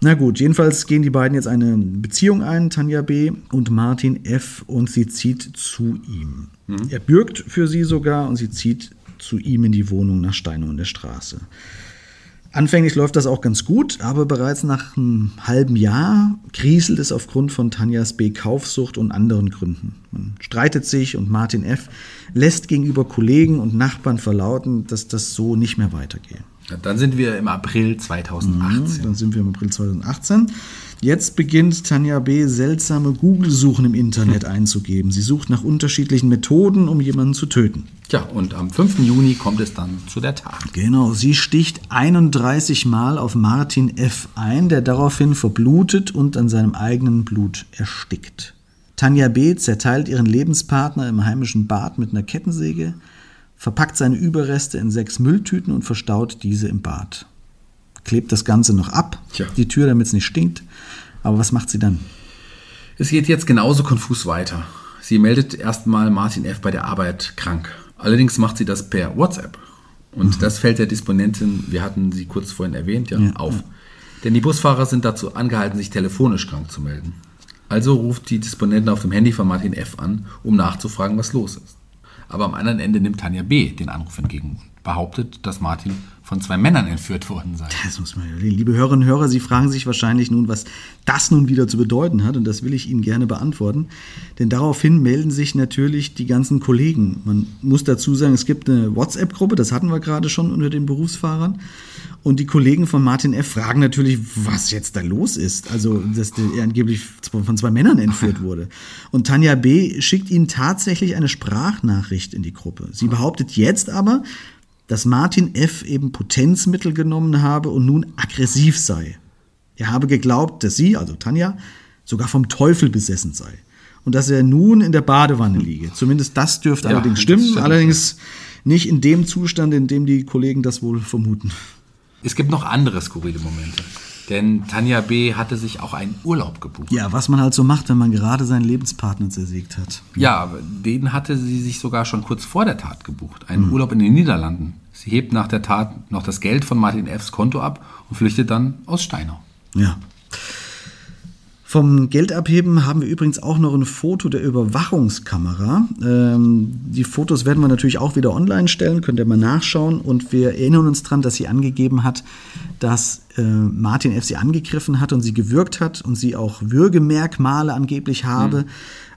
Na gut, jedenfalls gehen die beiden jetzt eine Beziehung ein, Tanja B. und Martin F. und sie zieht zu ihm. Mhm. Er bürgt für sie sogar und sie zieht zu ihm in die Wohnung nach Steinung in der Straße. Anfänglich läuft das auch ganz gut, aber bereits nach einem halben Jahr kriselt es aufgrund von Tanjas B. Kaufsucht und anderen Gründen. Man streitet sich und Martin F. lässt gegenüber Kollegen und Nachbarn verlauten, dass das so nicht mehr weitergeht. Dann sind wir im April 2018. Mhm, dann sind wir im April 2018. Jetzt beginnt Tanja B. seltsame Google-Suchen im Internet einzugeben. Sie sucht nach unterschiedlichen Methoden, um jemanden zu töten. Ja, und am 5. Juni kommt es dann zu der Tat. Genau, sie sticht 31 Mal auf Martin F. ein, der daraufhin verblutet und an seinem eigenen Blut erstickt. Tanja B. zerteilt ihren Lebenspartner im heimischen Bad mit einer Kettensäge, verpackt seine Überreste in sechs Mülltüten und verstaut diese im Bad. Klebt das Ganze noch ab, Tja. die Tür, damit es nicht stinkt. Aber was macht sie dann? Es geht jetzt genauso konfus weiter. Sie meldet erstmal Martin F. bei der Arbeit krank. Allerdings macht sie das per WhatsApp. Und mhm. das fällt der Disponentin, wir hatten sie kurz vorhin erwähnt, ja, ja auf. Ja. Denn die Busfahrer sind dazu angehalten, sich telefonisch krank zu melden. Also ruft die Disponentin auf dem Handy von Martin F. an, um nachzufragen, was los ist. Aber am anderen Ende nimmt Tanja B. den Anruf entgegen und behauptet, dass Martin von zwei Männern entführt worden sei. Das muss man, liebe Hörerinnen und Hörer, Sie fragen sich wahrscheinlich nun, was das nun wieder zu bedeuten hat. Und das will ich Ihnen gerne beantworten. Denn daraufhin melden sich natürlich die ganzen Kollegen. Man muss dazu sagen, es gibt eine WhatsApp-Gruppe, das hatten wir gerade schon unter den Berufsfahrern. Und die Kollegen von Martin F. fragen natürlich, was jetzt da los ist. Also, dass der angeblich von zwei Männern entführt wurde. Und Tanja B. schickt ihnen tatsächlich eine Sprachnachricht in die Gruppe. Sie behauptet jetzt aber, dass Martin F. eben Potenzmittel genommen habe und nun aggressiv sei. Er habe geglaubt, dass sie, also Tanja, sogar vom Teufel besessen sei. Und dass er nun in der Badewanne liege. Zumindest das dürfte ja, allerdings stimmen. Stimmt, allerdings nicht in dem Zustand, in dem die Kollegen das wohl vermuten. Es gibt noch andere skurrile Momente. Denn Tanja B. hatte sich auch einen Urlaub gebucht. Ja, was man halt so macht, wenn man gerade seinen Lebenspartner zersägt hat. Ja, den hatte sie sich sogar schon kurz vor der Tat gebucht. Einen mhm. Urlaub in den Niederlanden. Sie hebt nach der Tat noch das Geld von Martin F.'s Konto ab und flüchtet dann aus Steinau. Ja. Vom Geldabheben haben wir übrigens auch noch ein Foto der Überwachungskamera. Ähm, die Fotos werden wir natürlich auch wieder online stellen, könnt ihr mal nachschauen. Und wir erinnern uns daran, dass sie angegeben hat, dass äh, Martin F. sie angegriffen hat und sie gewürgt hat und sie auch Würgemerkmale angeblich habe. Mhm.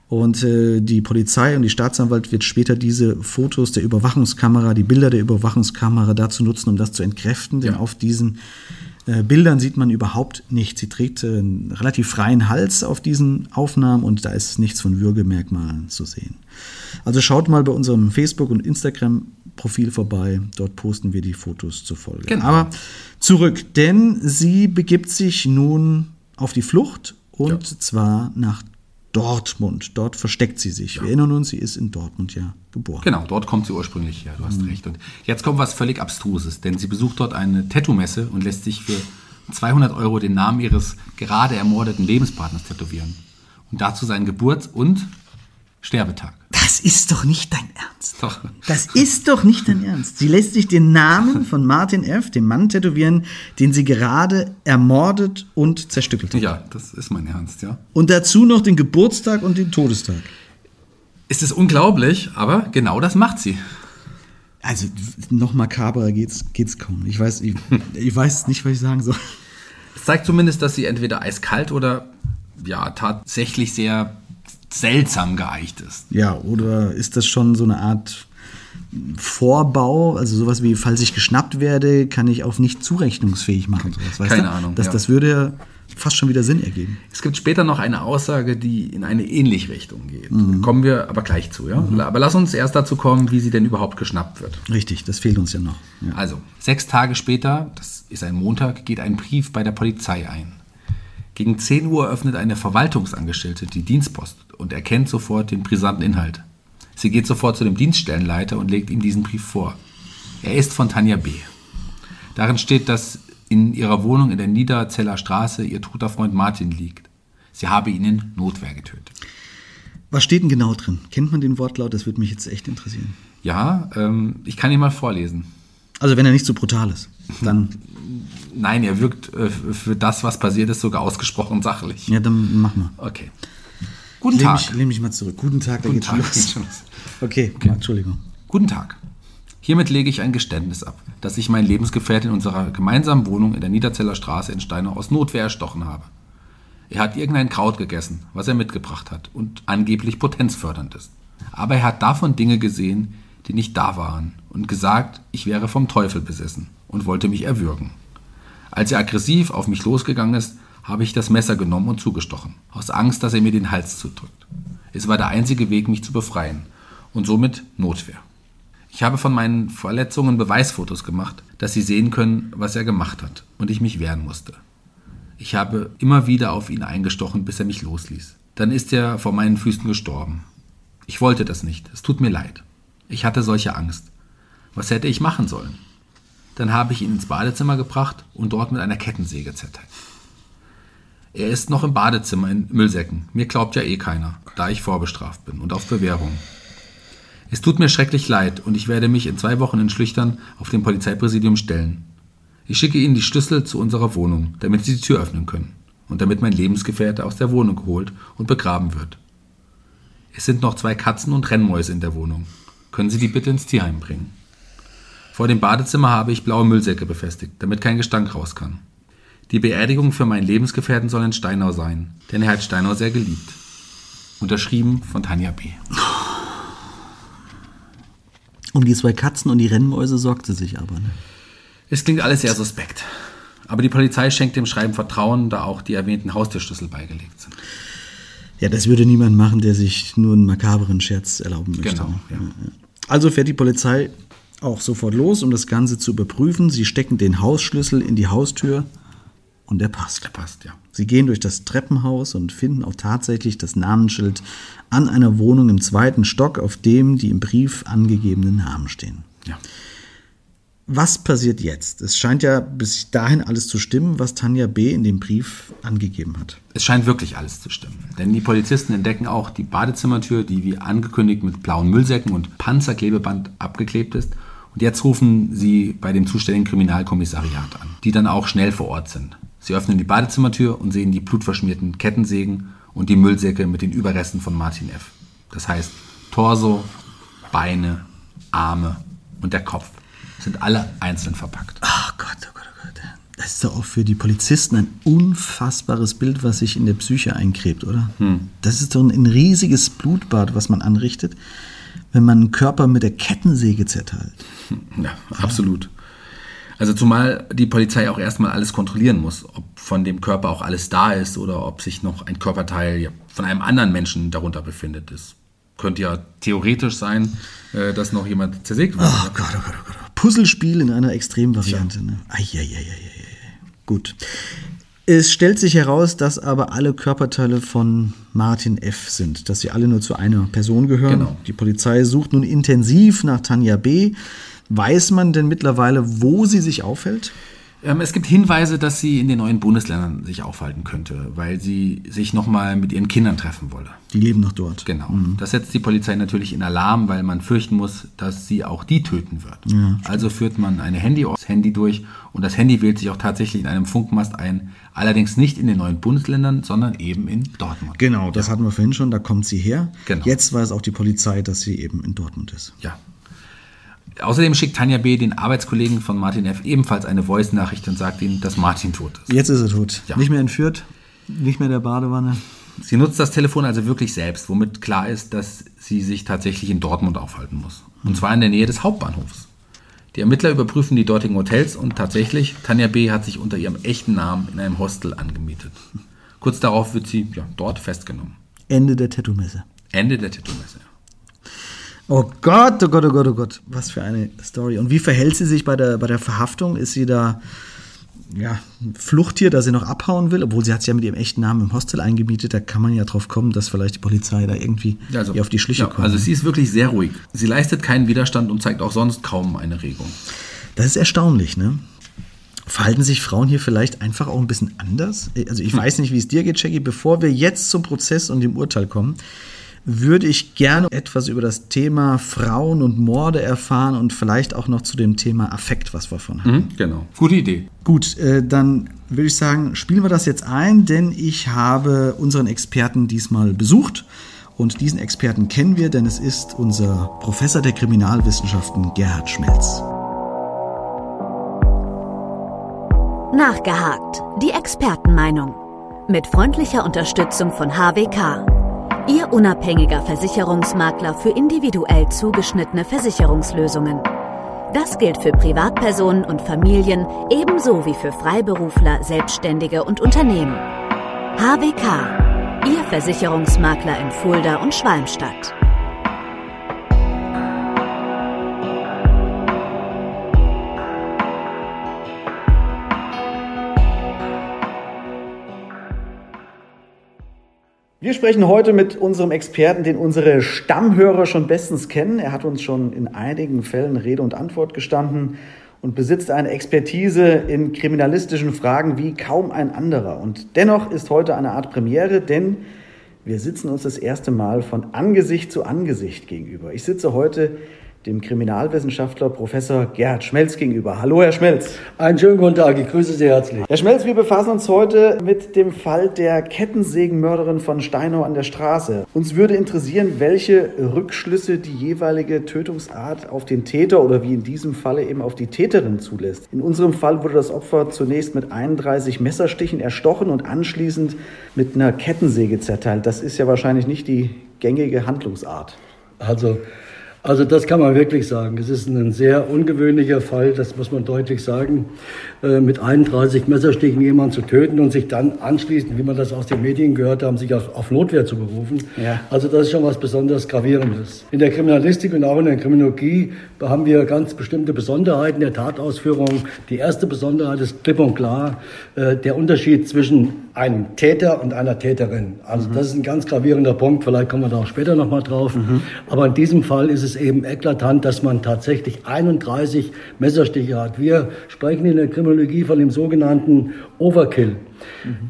Und äh, die Polizei und die Staatsanwalt wird später diese Fotos der Überwachungskamera, die Bilder der Überwachungskamera dazu nutzen, um das zu entkräften. Denn ja. auf diesen äh, Bildern sieht man überhaupt nichts. Sie trägt äh, einen relativ freien Hals auf diesen Aufnahmen und da ist nichts von Würgemerkmalen zu sehen. Also schaut mal bei unserem Facebook- und Instagram-Profil vorbei. Dort posten wir die Fotos zur Folge. Genau. Aber zurück, denn sie begibt sich nun auf die Flucht und ja. zwar nach Dortmund. Dort versteckt sie sich. Ja. Wir erinnern uns, sie ist in Dortmund ja geboren. Genau, dort kommt sie ursprünglich her, du hast mhm. recht. Und jetzt kommt was völlig Abstruses, denn sie besucht dort eine Tattoo-Messe und lässt sich für 200 Euro den Namen ihres gerade ermordeten Lebenspartners tätowieren. Und dazu seinen Geburts- und Sterbetag. Das ist doch nicht dein Ernst. Doch. Das ist doch nicht dein Ernst. Sie lässt sich den Namen von Martin F., dem Mann, tätowieren, den sie gerade ermordet und zerstückelt hat. Ja, das ist mein Ernst, ja. Und dazu noch den Geburtstag und den Todestag. Es ist unglaublich, aber genau das macht sie. Also noch makaberer geht's, geht's kaum. Ich weiß, ich, ich weiß nicht, was ich sagen soll. Es zeigt zumindest, dass sie entweder eiskalt oder ja, tatsächlich sehr seltsam geeicht ist. Ja, oder ist das schon so eine Art Vorbau, also sowas wie, falls ich geschnappt werde, kann ich auf nicht zurechnungsfähig machen. Sowas, Keine du? Ahnung, Das, ja. das würde fast schon wieder Sinn ergeben. Es gibt später noch eine Aussage, die in eine ähnliche Richtung geht. Kommen wir aber gleich zu, ja? Aber lass uns erst dazu kommen, wie sie denn überhaupt geschnappt wird. Richtig, das fehlt uns ja noch. Ja. Also, sechs Tage später, das ist ein Montag, geht ein Brief bei der Polizei ein. Gegen 10 Uhr öffnet eine Verwaltungsangestellte die Dienstpost und erkennt sofort den brisanten Inhalt. Sie geht sofort zu dem Dienststellenleiter und legt ihm diesen Brief vor. Er ist von Tanja B. Darin steht, dass in ihrer Wohnung in der Niederzeller Straße ihr toter Freund Martin liegt. Sie habe ihn in Notwehr getötet. Was steht denn genau drin? Kennt man den Wortlaut? Das würde mich jetzt echt interessieren. Ja, ähm, ich kann ihn mal vorlesen. Also wenn er nicht so brutal ist, dann, Nein, er wirkt äh, für das, was passiert ist, sogar ausgesprochen sachlich. ja, dann mach mal. Okay. Guten Lehn Tag. mich, lehn mich mal zurück. Guten Tag, da Guten geht's Tag, los. los. Okay, Entschuldigung. Guten Tag. Hiermit lege ich ein Geständnis ab, dass ich meinen Lebensgefährten in unserer gemeinsamen Wohnung in der Niederzeller Straße in Steinau aus Notwehr erstochen habe. Er hat irgendein Kraut gegessen, was er mitgebracht hat und angeblich potenzfördernd ist. Aber er hat davon Dinge gesehen, die nicht da waren und gesagt, ich wäre vom Teufel besessen und wollte mich erwürgen. Als er aggressiv auf mich losgegangen ist, habe ich das Messer genommen und zugestochen, aus Angst, dass er mir den Hals zudrückt. Es war der einzige Weg, mich zu befreien und somit Notwehr. Ich habe von meinen Verletzungen Beweisfotos gemacht, dass sie sehen können, was er gemacht hat und ich mich wehren musste. Ich habe immer wieder auf ihn eingestochen, bis er mich losließ. Dann ist er vor meinen Füßen gestorben. Ich wollte das nicht, es tut mir leid. Ich hatte solche Angst. Was hätte ich machen sollen? Dann habe ich ihn ins Badezimmer gebracht und dort mit einer Kettensäge zerteilt. Er ist noch im Badezimmer in Müllsäcken. Mir glaubt ja eh keiner, da ich vorbestraft bin und auf Bewährung. Es tut mir schrecklich leid und ich werde mich in zwei Wochen in Schlüchtern auf dem Polizeipräsidium stellen. Ich schicke Ihnen die Schlüssel zu unserer Wohnung, damit Sie die Tür öffnen können und damit mein Lebensgefährte aus der Wohnung geholt und begraben wird. Es sind noch zwei Katzen und Rennmäuse in der Wohnung. Können Sie die bitte ins Tierheim bringen? Vor dem Badezimmer habe ich blaue Müllsäcke befestigt, damit kein Gestank raus kann. Die Beerdigung für meinen Lebensgefährten soll in Steinau sein, denn er hat Steinau sehr geliebt. Unterschrieben von Tanja B. Um die zwei Katzen und die Rennmäuse sorgt sie sich aber. Ne? Es klingt alles sehr suspekt. Aber die Polizei schenkt dem Schreiben Vertrauen, da auch die erwähnten Haustürschlüssel beigelegt sind. Ja, das würde niemand machen, der sich nur einen makaberen Scherz erlauben möchte. Genau, ja. Also fährt die Polizei auch sofort los, um das Ganze zu überprüfen. Sie stecken den Hausschlüssel in die Haustür und der passt. Der passt, ja. Sie gehen durch das Treppenhaus und finden auch tatsächlich das Namensschild an einer Wohnung im zweiten Stock, auf dem die im Brief angegebenen Namen stehen. ja. Was passiert jetzt? Es scheint ja bis dahin alles zu stimmen, was Tanja B. in dem Brief angegeben hat. Es scheint wirklich alles zu stimmen. Denn die Polizisten entdecken auch die Badezimmertür, die wie angekündigt mit blauen Müllsäcken und Panzerklebeband abgeklebt ist. Und jetzt rufen sie bei dem zuständigen Kriminalkommissariat an, die dann auch schnell vor Ort sind. Sie öffnen die Badezimmertür und sehen die blutverschmierten Kettensägen und die Müllsäcke mit den Überresten von Martin F. Das heißt, Torso, Beine, Arme und der Kopf sind alle einzeln verpackt. Ach Gott, oh Gott, oh Gott. Das ist doch auch für die Polizisten ein unfassbares Bild, was sich in der Psyche einkrebt, oder? Das ist doch ein, ein riesiges Blutbad, was man anrichtet, wenn man einen Körper mit der Kettensäge zerteilt. Ja, absolut. Also zumal die Polizei auch erstmal alles kontrollieren muss, ob von dem Körper auch alles da ist oder ob sich noch ein Körperteil ja, von einem anderen Menschen darunter befindet. Es könnte ja theoretisch sein, äh, dass noch jemand zersägt wurde. Oh Gott, oh Gott, oh Gott. Puzzlespiel in einer Extremvariante. Ne? Eieieiei. Gut. Es stellt sich heraus, dass aber alle Körperteile von Martin F. sind, dass sie alle nur zu einer Person gehören. Genau. Die Polizei sucht nun intensiv nach Tanja B. Weiß man denn mittlerweile, wo sie sich aufhält? Ähm, es gibt Hinweise, dass sie in den neuen Bundesländern sich aufhalten könnte, weil sie sich nochmal mit ihren Kindern treffen wolle. Die leben noch dort. Genau. Das setzt die Polizei natürlich in Alarm, weil man fürchten muss, dass sie auch die töten wird. also führt man eine Handy aufs Handy durch und das Handy wählt sich auch tatsächlich in einem Funkmast ein. Allerdings nicht in den neuen Bundesländern, sondern eben in Dortmund. Genau, das hatten wir vorhin schon, da kommt sie her. Genau. Jetzt weiß auch die Polizei, dass sie eben in Dortmund ist. Ja. Außerdem schickt Tanja B. den Arbeitskollegen von Martin F. ebenfalls eine Voice-Nachricht und sagt ihm, dass Martin tot ist. Jetzt ist er tot. Ja. Nicht mehr entführt, nicht mehr der Badewanne. Sie nutzt das Telefon also wirklich selbst, womit klar ist, dass sie sich tatsächlich in Dortmund aufhalten muss. Und zwar in der Nähe des Hauptbahnhofs. Die Ermittler überprüfen die dortigen Hotels und tatsächlich, Tanja B. hat sich unter ihrem echten Namen in einem Hostel angemietet. Kurz darauf wird sie ja, dort festgenommen. Ende der Tattoo-Messe. Ende der Tattoo-Messe. Oh Gott, oh Gott, oh Gott, oh Gott. Was für eine Story. Und wie verhält sie sich bei der, bei der Verhaftung? Ist sie da ja, Fluchttier, da sie noch abhauen will? Obwohl sie hat sich ja mit ihrem echten Namen im Hostel eingemietet. Da kann man ja drauf kommen, dass vielleicht die Polizei da irgendwie ihr auf die Schliche ja, kommt. Also sie ist wirklich sehr ruhig. Sie leistet keinen Widerstand und zeigt auch sonst kaum eine Regung. Das ist erstaunlich, ne? Verhalten sich Frauen hier vielleicht einfach auch ein bisschen anders? Also ich weiß nicht, wie es dir geht, Jackie. Bevor wir jetzt zum Prozess und dem Urteil kommen, würde ich gerne etwas über das Thema Frauen und Morde erfahren und vielleicht auch noch zu dem Thema Affekt, was wir von haben. Mhm, genau. Gute Idee. Gut, äh, dann würde ich sagen, spielen wir das jetzt ein, denn ich habe unseren Experten diesmal besucht. Und diesen Experten kennen wir, denn es ist unser Professor der Kriminalwissenschaften Gerhard Schmelz. Nachgehakt. Die Expertenmeinung. Mit freundlicher Unterstützung von HWK. Ihr unabhängiger Versicherungsmakler für individuell zugeschnittene Versicherungslösungen. Das gilt für Privatpersonen und Familien ebenso wie für Freiberufler, Selbstständige und Unternehmen. HWK. Ihr Versicherungsmakler in Fulda und Schwalmstadt. Wir sprechen heute mit unserem Experten, den unsere Stammhörer schon bestens kennen. Er hat uns schon in einigen Fällen Rede und Antwort gestanden und besitzt eine Expertise in kriminalistischen Fragen wie kaum ein anderer. Und dennoch ist heute eine Art Premiere, denn wir sitzen uns das erste Mal von Angesicht zu Angesicht gegenüber. Ich sitze heute dem Kriminalwissenschaftler Professor Gerhard Schmelz gegenüber. Hallo, Herr Schmelz. Einen schönen guten Tag, ich grüße Sie herzlich. Herr Schmelz, wir befassen uns heute mit dem Fall der Kettensägenmörderin von Steinau an der Straße. Uns würde interessieren, welche Rückschlüsse die jeweilige Tötungsart auf den Täter oder wie in diesem Falle eben auf die Täterin zulässt. In unserem Fall wurde das Opfer zunächst mit 31 Messerstichen erstochen und anschließend mit einer Kettensäge zerteilt. Das ist ja wahrscheinlich nicht die gängige Handlungsart. Also, also das kann man wirklich sagen. Es ist ein sehr ungewöhnlicher Fall, das muss man deutlich sagen, äh, mit 31 Messerstichen jemanden zu töten und sich dann anschließend, wie man das aus den Medien gehört haben, sich auf, auf Notwehr zu berufen. Ja. Also das ist schon was besonders Gravierendes. In der Kriminalistik und auch in der Kriminologie haben wir ganz bestimmte Besonderheiten der Tatausführung. Die erste Besonderheit ist klipp und klar äh, der Unterschied zwischen einem Täter und einer Täterin. Also das ist ein ganz gravierender Punkt. Vielleicht kommen wir da auch später nochmal drauf. Aber in diesem Fall ist es eben eklatant, dass man tatsächlich 31 Messerstiche hat. Wir sprechen in der Kriminologie von dem sogenannten Overkill.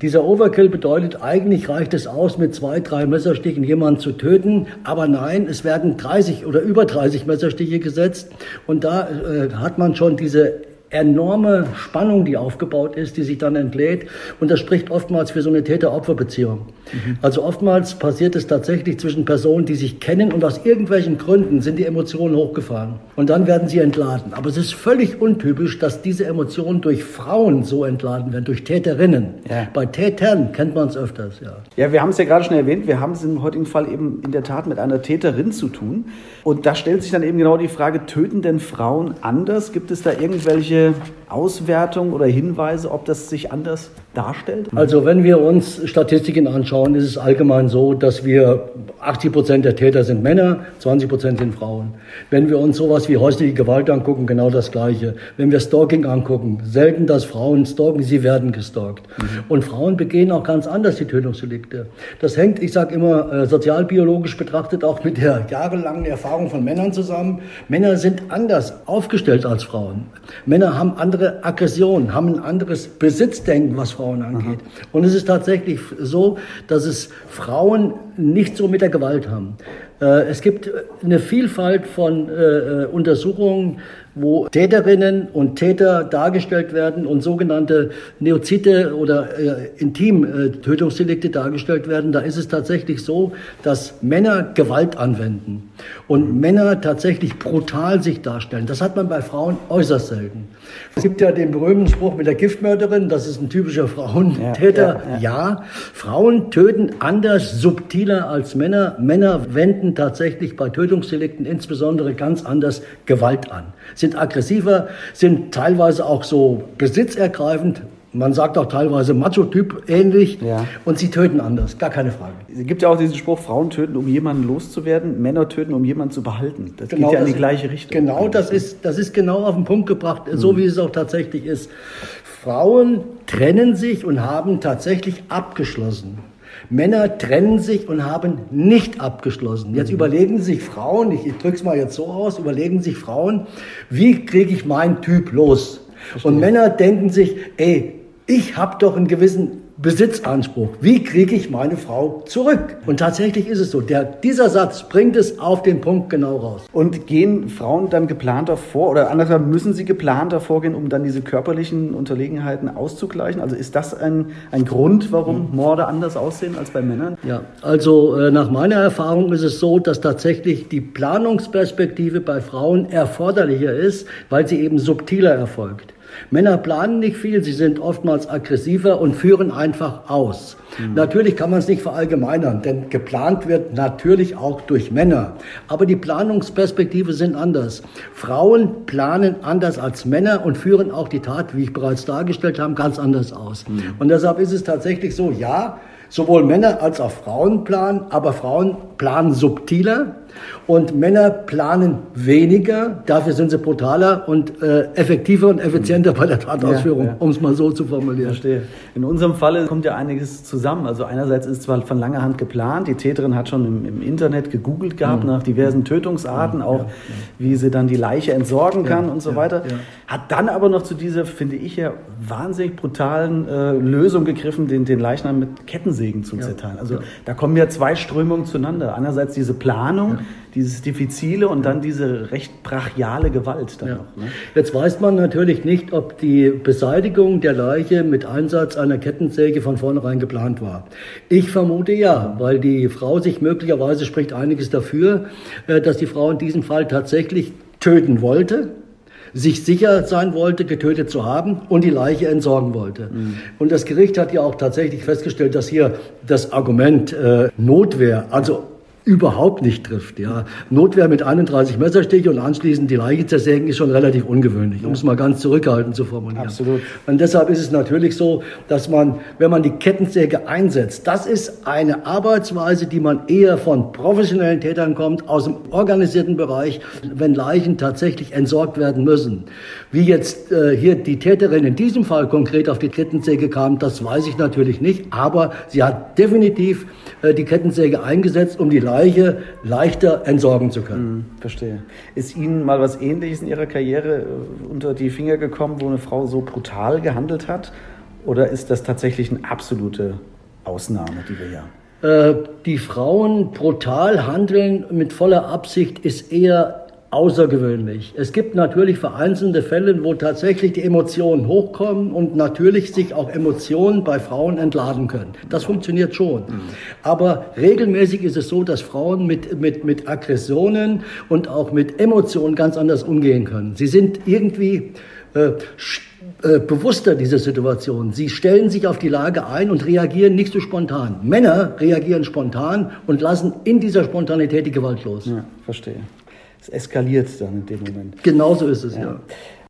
Dieser Overkill bedeutet, eigentlich reicht es aus, mit zwei, drei Messerstichen jemanden zu töten. Aber nein, es werden 30 oder über 30 Messerstiche gesetzt. Und da äh, hat man schon diese enorme Spannung, die aufgebaut ist, die sich dann entlädt. Und das spricht oftmals für so eine Täter-Opfer-Beziehung. Also oftmals passiert es tatsächlich zwischen Personen, die sich kennen und aus irgendwelchen Gründen sind die Emotionen hochgefahren. Und dann werden sie entladen. Aber es ist völlig untypisch, dass diese Emotionen durch Frauen so entladen werden, durch Täterinnen. Ja. Bei Tätern kennt man es öfters, ja. Ja, wir haben es ja gerade schon erwähnt, wir haben es im heutigen Fall eben in der Tat mit einer Täterin zu tun. Und da stellt sich dann eben genau die Frage, töten denn Frauen anders? Gibt es da irgendwelche Auswertungen oder Hinweise, ob das sich anders darstellt? Also wenn wir uns Statistiken anschauen, ist es allgemein so, dass wir 80 Prozent der Täter sind Männer, 20 Prozent sind Frauen. Wenn wir uns sowas wie häusliche Gewalt angucken, genau das Gleiche. Wenn wir Stalking angucken, selten, dass Frauen stalken, sie werden gestalkt. Mhm. Und Frauen begehen auch ganz anders die Tötungsdelikte. Das hängt, ich sage immer, äh, sozialbiologisch betrachtet auch mit der jahrelangen Erfahrung von Männern zusammen. Männer sind anders aufgestellt als Frauen. Männer haben andere Aggressionen, haben ein anderes Besitzdenken, was Frauen angeht. Aha. Und es ist tatsächlich so, dass es Frauen nicht so mit der Gewalt haben. Äh, es gibt eine Vielfalt von äh, äh, Untersuchungen, wo Täterinnen und Täter dargestellt werden und sogenannte Neozite oder äh, Intim-Tötungsdelikte dargestellt werden. Da ist es tatsächlich so, dass Männer Gewalt anwenden und Männer tatsächlich brutal sich darstellen. Das hat man bei Frauen äußerst selten. Es gibt ja den berühmten Spruch mit der Giftmörderin, das ist ein typischer Frauentäter. Ja, ja, ja. ja, Frauen töten anders, subtiler als Männer. Männer wenden tatsächlich bei Tötungsdelikten insbesondere ganz anders Gewalt an. Sind aggressiver, sind teilweise auch so besitzergreifend, man sagt auch teilweise Macho-Typ ähnlich ja. und sie töten anders, gar keine Frage. Es gibt ja auch diesen Spruch, Frauen töten, um jemanden loszuwerden, Männer töten, um jemanden zu behalten. Das genau, geht ja in die gleiche Richtung. Genau, das ist, das ist genau auf den Punkt gebracht, mhm. so wie es auch tatsächlich ist. Frauen trennen sich und haben tatsächlich abgeschlossen. Männer trennen sich und haben nicht abgeschlossen. Jetzt mhm. überlegen sich Frauen, ich, ich drücke es mal jetzt so aus, überlegen sich Frauen, wie kriege ich meinen Typ los? Verstehe. Und Männer denken sich, ey, ich habe doch einen gewissen Besitzanspruch. Wie kriege ich meine Frau zurück? Und tatsächlich ist es so. Der, dieser Satz bringt es auf den Punkt genau raus. Und gehen Frauen dann geplanter vor oder andershalb müssen sie geplanter vorgehen, um dann diese körperlichen Unterlegenheiten auszugleichen? Also ist das ein, ein Grund, warum mhm. Morde anders aussehen als bei Männern? Ja, also äh, nach meiner Erfahrung ist es so, dass tatsächlich die Planungsperspektive bei Frauen erforderlicher ist, weil sie eben subtiler erfolgt. Männer planen nicht viel, sie sind oftmals aggressiver und führen einfach aus. Mhm. Natürlich kann man es nicht verallgemeinern, denn geplant wird natürlich auch durch Männer. Aber die Planungsperspektive sind anders. Frauen planen anders als Männer und führen auch die Tat, wie ich bereits dargestellt habe, ganz anders aus. Mhm. Und deshalb ist es tatsächlich so, ja, sowohl Männer als auch Frauen planen, aber Frauen planen subtiler und Männer planen weniger, dafür sind sie brutaler und äh, effektiver und effizienter bei der Tatausführung, ja, ja. um es mal so zu formulieren. Verstehe. In unserem Falle kommt ja einiges zusammen. Also einerseits ist es zwar von langer Hand geplant, die Täterin hat schon im, im Internet gegoogelt gehabt mhm. nach diversen Tötungsarten, auch ja, wie sie dann die Leiche entsorgen kann und so weiter. Hat dann aber noch zu dieser, finde ich ja, wahnsinnig brutalen äh, Lösung gegriffen, den, den Leichnam mit Kettensägen zu zerteilen. Also da kommen ja zwei Strömungen zueinander. Einerseits diese Planung, dieses Diffizile und dann diese recht brachiale Gewalt. Ja. Noch, ne? Jetzt weiß man natürlich nicht, ob die Beseitigung der Leiche mit Einsatz einer Kettensäge von vornherein geplant war. Ich vermute ja, weil die Frau sich möglicherweise spricht einiges dafür, äh, dass die Frau in diesem Fall tatsächlich töten wollte sich sicher sein wollte, getötet zu haben und die Leiche entsorgen wollte. Mhm. Und das Gericht hat ja auch tatsächlich festgestellt, dass hier das Argument äh, Notwehr, also überhaupt nicht trifft. Ja. Notwehr mit 31 Messerstiche und anschließend die Leiche zersägen ist schon relativ ungewöhnlich, um es mal ganz zurückhaltend zu formulieren. Absolut. Und deshalb ist es natürlich so, dass man, wenn man die Kettensäge einsetzt, das ist eine Arbeitsweise, die man eher von professionellen Tätern kommt, aus dem organisierten Bereich, wenn Leichen tatsächlich entsorgt werden müssen. Wie jetzt äh, hier die Täterin in diesem Fall konkret auf die Kettensäge kam, das weiß ich natürlich nicht, aber sie hat definitiv äh, die Kettensäge eingesetzt, um die Leiche leichter entsorgen zu können. Hm, verstehe. Ist Ihnen mal was Ähnliches in Ihrer Karriere äh, unter die Finger gekommen, wo eine Frau so brutal gehandelt hat? Oder ist das tatsächlich eine absolute Ausnahme, die wir haben? Äh, die Frauen brutal handeln mit voller Absicht ist eher außergewöhnlich. Es gibt natürlich vereinzelte Fälle, wo tatsächlich die Emotionen hochkommen und natürlich sich auch Emotionen bei Frauen entladen können. Das funktioniert schon. Mhm. Aber regelmäßig ist es so, dass Frauen mit, mit, mit Aggressionen und auch mit Emotionen ganz anders umgehen können. Sie sind irgendwie äh, äh, bewusster dieser Situation. Sie stellen sich auf die Lage ein und reagieren nicht so spontan. Männer reagieren spontan und lassen in dieser Spontanität die Gewalt los. Ja, verstehe. Es eskaliert dann in dem Moment. Genauso ist es, ja. ja.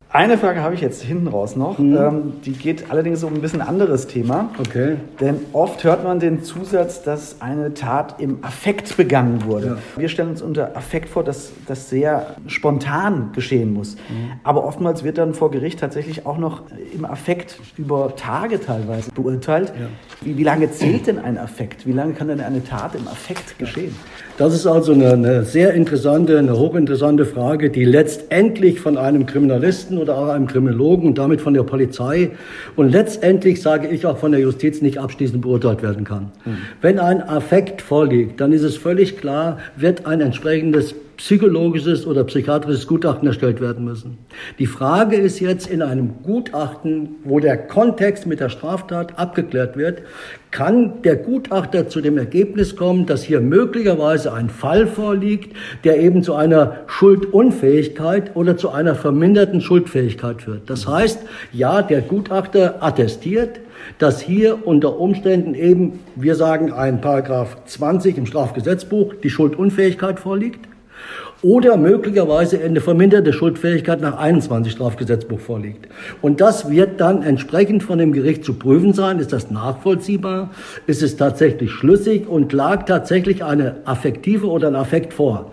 Eine Frage habe ich jetzt hinten raus noch. Mhm. Ähm, die geht allerdings um ein bisschen anderes Thema. Okay. Denn oft hört man den Zusatz, dass eine Tat im Affekt begangen wurde. Ja. Wir stellen uns unter Affekt vor, dass das sehr spontan geschehen muss. Mhm. Aber oftmals wird dann vor Gericht tatsächlich auch noch im Affekt über Tage teilweise beurteilt. Wie, wie lange zählt denn ein Affekt? Wie lange kann denn eine Tat im Affekt geschehen? Das ist also eine, eine sehr interessante, eine hochinteressante Frage, die letztendlich von einem Kriminalisten oder auch einem Kriminologen und damit von der Polizei und letztendlich sage ich auch von der Justiz nicht abschließend beurteilt werden kann. Wenn ein Affekt vorliegt, dann ist es völlig klar, wird ein entsprechendes psychologisches oder psychiatrisches Gutachten erstellt werden müssen. Die Frage ist jetzt in einem Gutachten, wo der Kontext mit der Straftat abgeklärt wird, kann der Gutachter zu dem Ergebnis kommen, dass hier möglicherweise ein Fall vorliegt, der eben zu einer Schuldunfähigkeit oder zu einer verminderten Schuldfähigkeit führt. Das heißt, ja, der Gutachter attestiert, dass hier unter Umständen eben, wir sagen ein Paragraph 20 im Strafgesetzbuch, die Schuldunfähigkeit vorliegt oder möglicherweise eine verminderte Schuldfähigkeit nach 21 Strafgesetzbuch vorliegt. Und das wird dann entsprechend von dem Gericht zu prüfen sein. Ist das nachvollziehbar? Ist es tatsächlich schlüssig und lag tatsächlich eine affektive oder ein Affekt vor?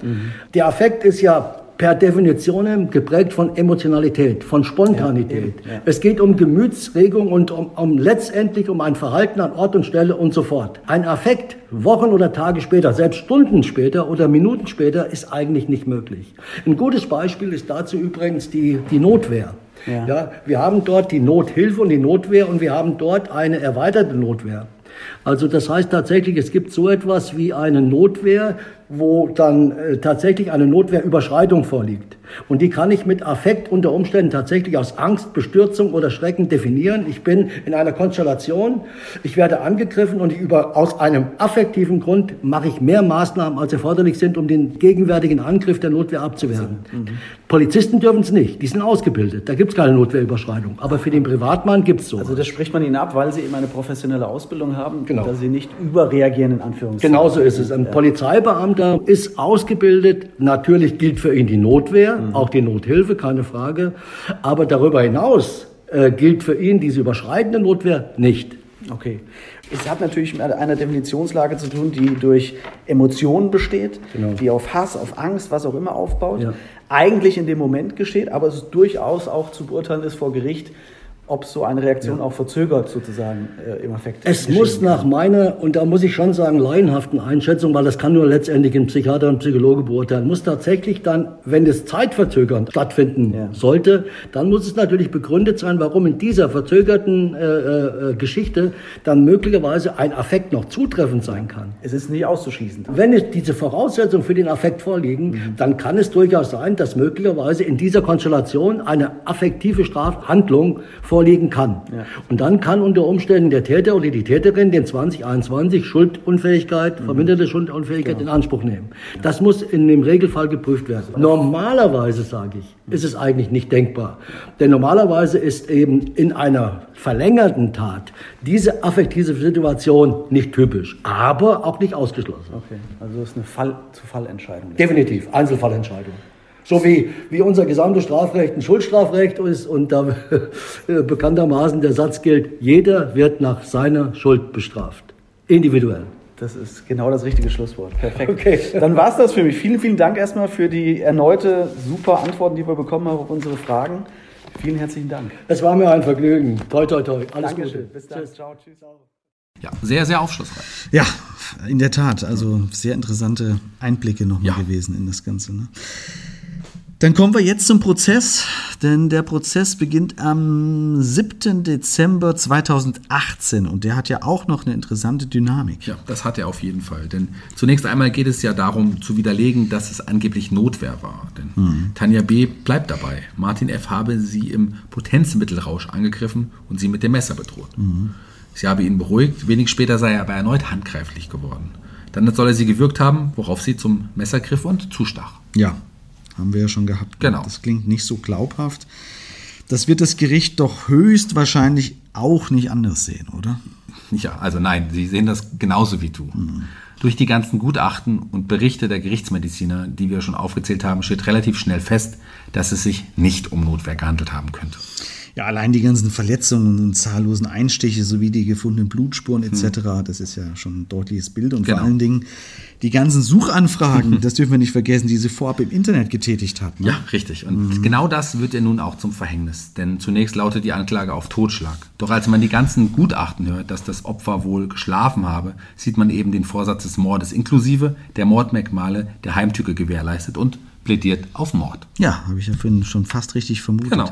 Der Affekt ist ja per Definition geprägt von Emotionalität, von Spontanität. Es geht um Gemütsregung und um, um letztendlich um ein Verhalten an Ort und Stelle und so fort. Ein Affekt Wochen oder Tage später, selbst Stunden später oder Minuten später ist eigentlich nicht möglich. Ein gutes Beispiel ist dazu übrigens die, die Notwehr. Ja. Ja, wir haben dort die Nothilfe und die Notwehr und wir haben dort eine erweiterte Notwehr. Also das heißt tatsächlich, es gibt so etwas wie eine Notwehr, wo dann äh, tatsächlich eine Notwehrüberschreitung vorliegt. Und die kann ich mit Affekt unter Umständen tatsächlich aus Angst, Bestürzung oder Schrecken definieren. Ich bin in einer Konstellation, ich werde angegriffen und ich über, aus einem affektiven Grund mache ich mehr Maßnahmen, als erforderlich sind, um den gegenwärtigen Angriff der Notwehr abzuwehren. Polizisten dürfen es nicht, die sind ausgebildet, da gibt es keine Notwehrüberschreitung. Aber für den Privatmann gibt es so. Also das spricht man ihnen ab, weil sie eben eine professionelle Ausbildung haben, Genau. dass sie nicht überreagieren in Anführungszeichen. Genauso ist es. Ein Polizeibeamter ist ausgebildet. Natürlich gilt für ihn die Notwehr, auch die Nothilfe, keine Frage. Aber darüber hinaus äh, gilt für ihn diese überschreitende Notwehr nicht. Okay. Es hat natürlich mit einer Definitionslage zu tun, die durch Emotionen besteht, Genau. die auf Hass, auf Angst, was auch immer aufbaut. Ja. Eigentlich in dem Moment geschieht, aber es durchaus auch zu beurteilen ist vor Gericht, ob so eine Reaktion auch verzögert sozusagen äh, im Affekt. Es muss kann. nach meiner, und da muss ich schon sagen, laienhaften Einschätzung, weil das kann nur letztendlich ein Psychiater und Psychologe beurteilen, muss tatsächlich dann, wenn es zeitverzögernd stattfinden Ja. sollte, dann muss es natürlich begründet sein, warum in dieser verzögerten äh, äh, Geschichte dann möglicherweise ein Affekt noch zutreffend sein kann. Es ist nicht auszuschließen. Wenn es diese Voraussetzungen für den Affekt vorliegen, dann kann es durchaus sein, dass möglicherweise in dieser Konstellation eine affektive Strafhandlung vorliegen kann. Ja. Und dann kann unter Umständen der Täter oder die Täterin den 2021 Schuldunfähigkeit, verminderte Schuldunfähigkeit in Anspruch nehmen. Das muss in dem Regelfall geprüft werden. Normalerweise, sage ich, ist es eigentlich nicht denkbar. Denn normalerweise ist eben in einer verlängerten Tat diese affektive Situation nicht typisch, aber auch nicht ausgeschlossen. Okay, also das ist eine Fall-zu-Fall-Entscheidung. Definitiv, Einzelfallentscheidung. So wie, wie unser gesamtes Strafrecht ein Schuldstrafrecht ist und da äh, bekanntermaßen der Satz gilt, jeder wird nach seiner Schuld bestraft. Individuell. Das ist genau das richtige Schlusswort. Perfekt. Okay. Dann war es das für mich. Vielen, vielen Dank erstmal für die erneute super Antworten, die wir bekommen haben auf unsere Fragen. Vielen herzlichen Dank. Es war mir ein Vergnügen. Toi, toi, toi. Alles Dankeschön. Gute. Bis dann. Ciao. Tschüss. Ja, sehr, sehr aufschlussreich. Ja, in der Tat. Also sehr interessante Einblicke nochmal Ja. gewesen in das Ganze. Ne? Dann kommen wir jetzt zum Prozess, denn der Prozess beginnt am 7. Dezember 2018 und der hat ja auch noch eine interessante Dynamik. Ja, das hat er auf jeden Fall. Denn zunächst einmal geht es ja darum zu widerlegen, dass es angeblich Notwehr war. Denn Tanja B. bleibt dabei. Martin F. habe sie im Potenzmittelrausch angegriffen und sie mit dem Messer bedroht. Sie habe ihn beruhigt. Wenig später sei er aber erneut handgreiflich geworden. Dann soll er sie gewürgt haben, worauf sie zum Messer griff und zustach. Ja, haben wir ja schon gehabt. Genau. Das klingt nicht so glaubhaft. Das wird das Gericht doch höchstwahrscheinlich auch nicht anders sehen, oder? Ja, also nein, sie sehen das genauso wie du. Mhm. Durch die ganzen Gutachten und Berichte der Gerichtsmediziner, die wir schon aufgezählt haben, steht relativ schnell fest, dass es sich nicht um Notwehr gehandelt haben könnte. Ja, allein die ganzen Verletzungen und zahllosen Einstiche sowie die gefundenen Blutspuren etc., hm. das ist ja schon ein deutliches Bild. Und genau. vor allen Dingen die ganzen Suchanfragen, das dürfen wir nicht vergessen, die sie vorab im Internet getätigt hat. Ne? Ja, richtig. Und mhm. genau das wird ihr nun auch zum Verhängnis. Denn zunächst lautet die Anklage auf Totschlag. Doch als man die ganzen Gutachten hört, dass das Opfer wohl geschlafen habe, sieht man eben den Vorsatz des Mordes inklusive der Mordmerkmale der Heimtücke gewährleistet und plädiert auf Mord. Ja, habe ich ja vorhin schon fast richtig vermutet. Genau.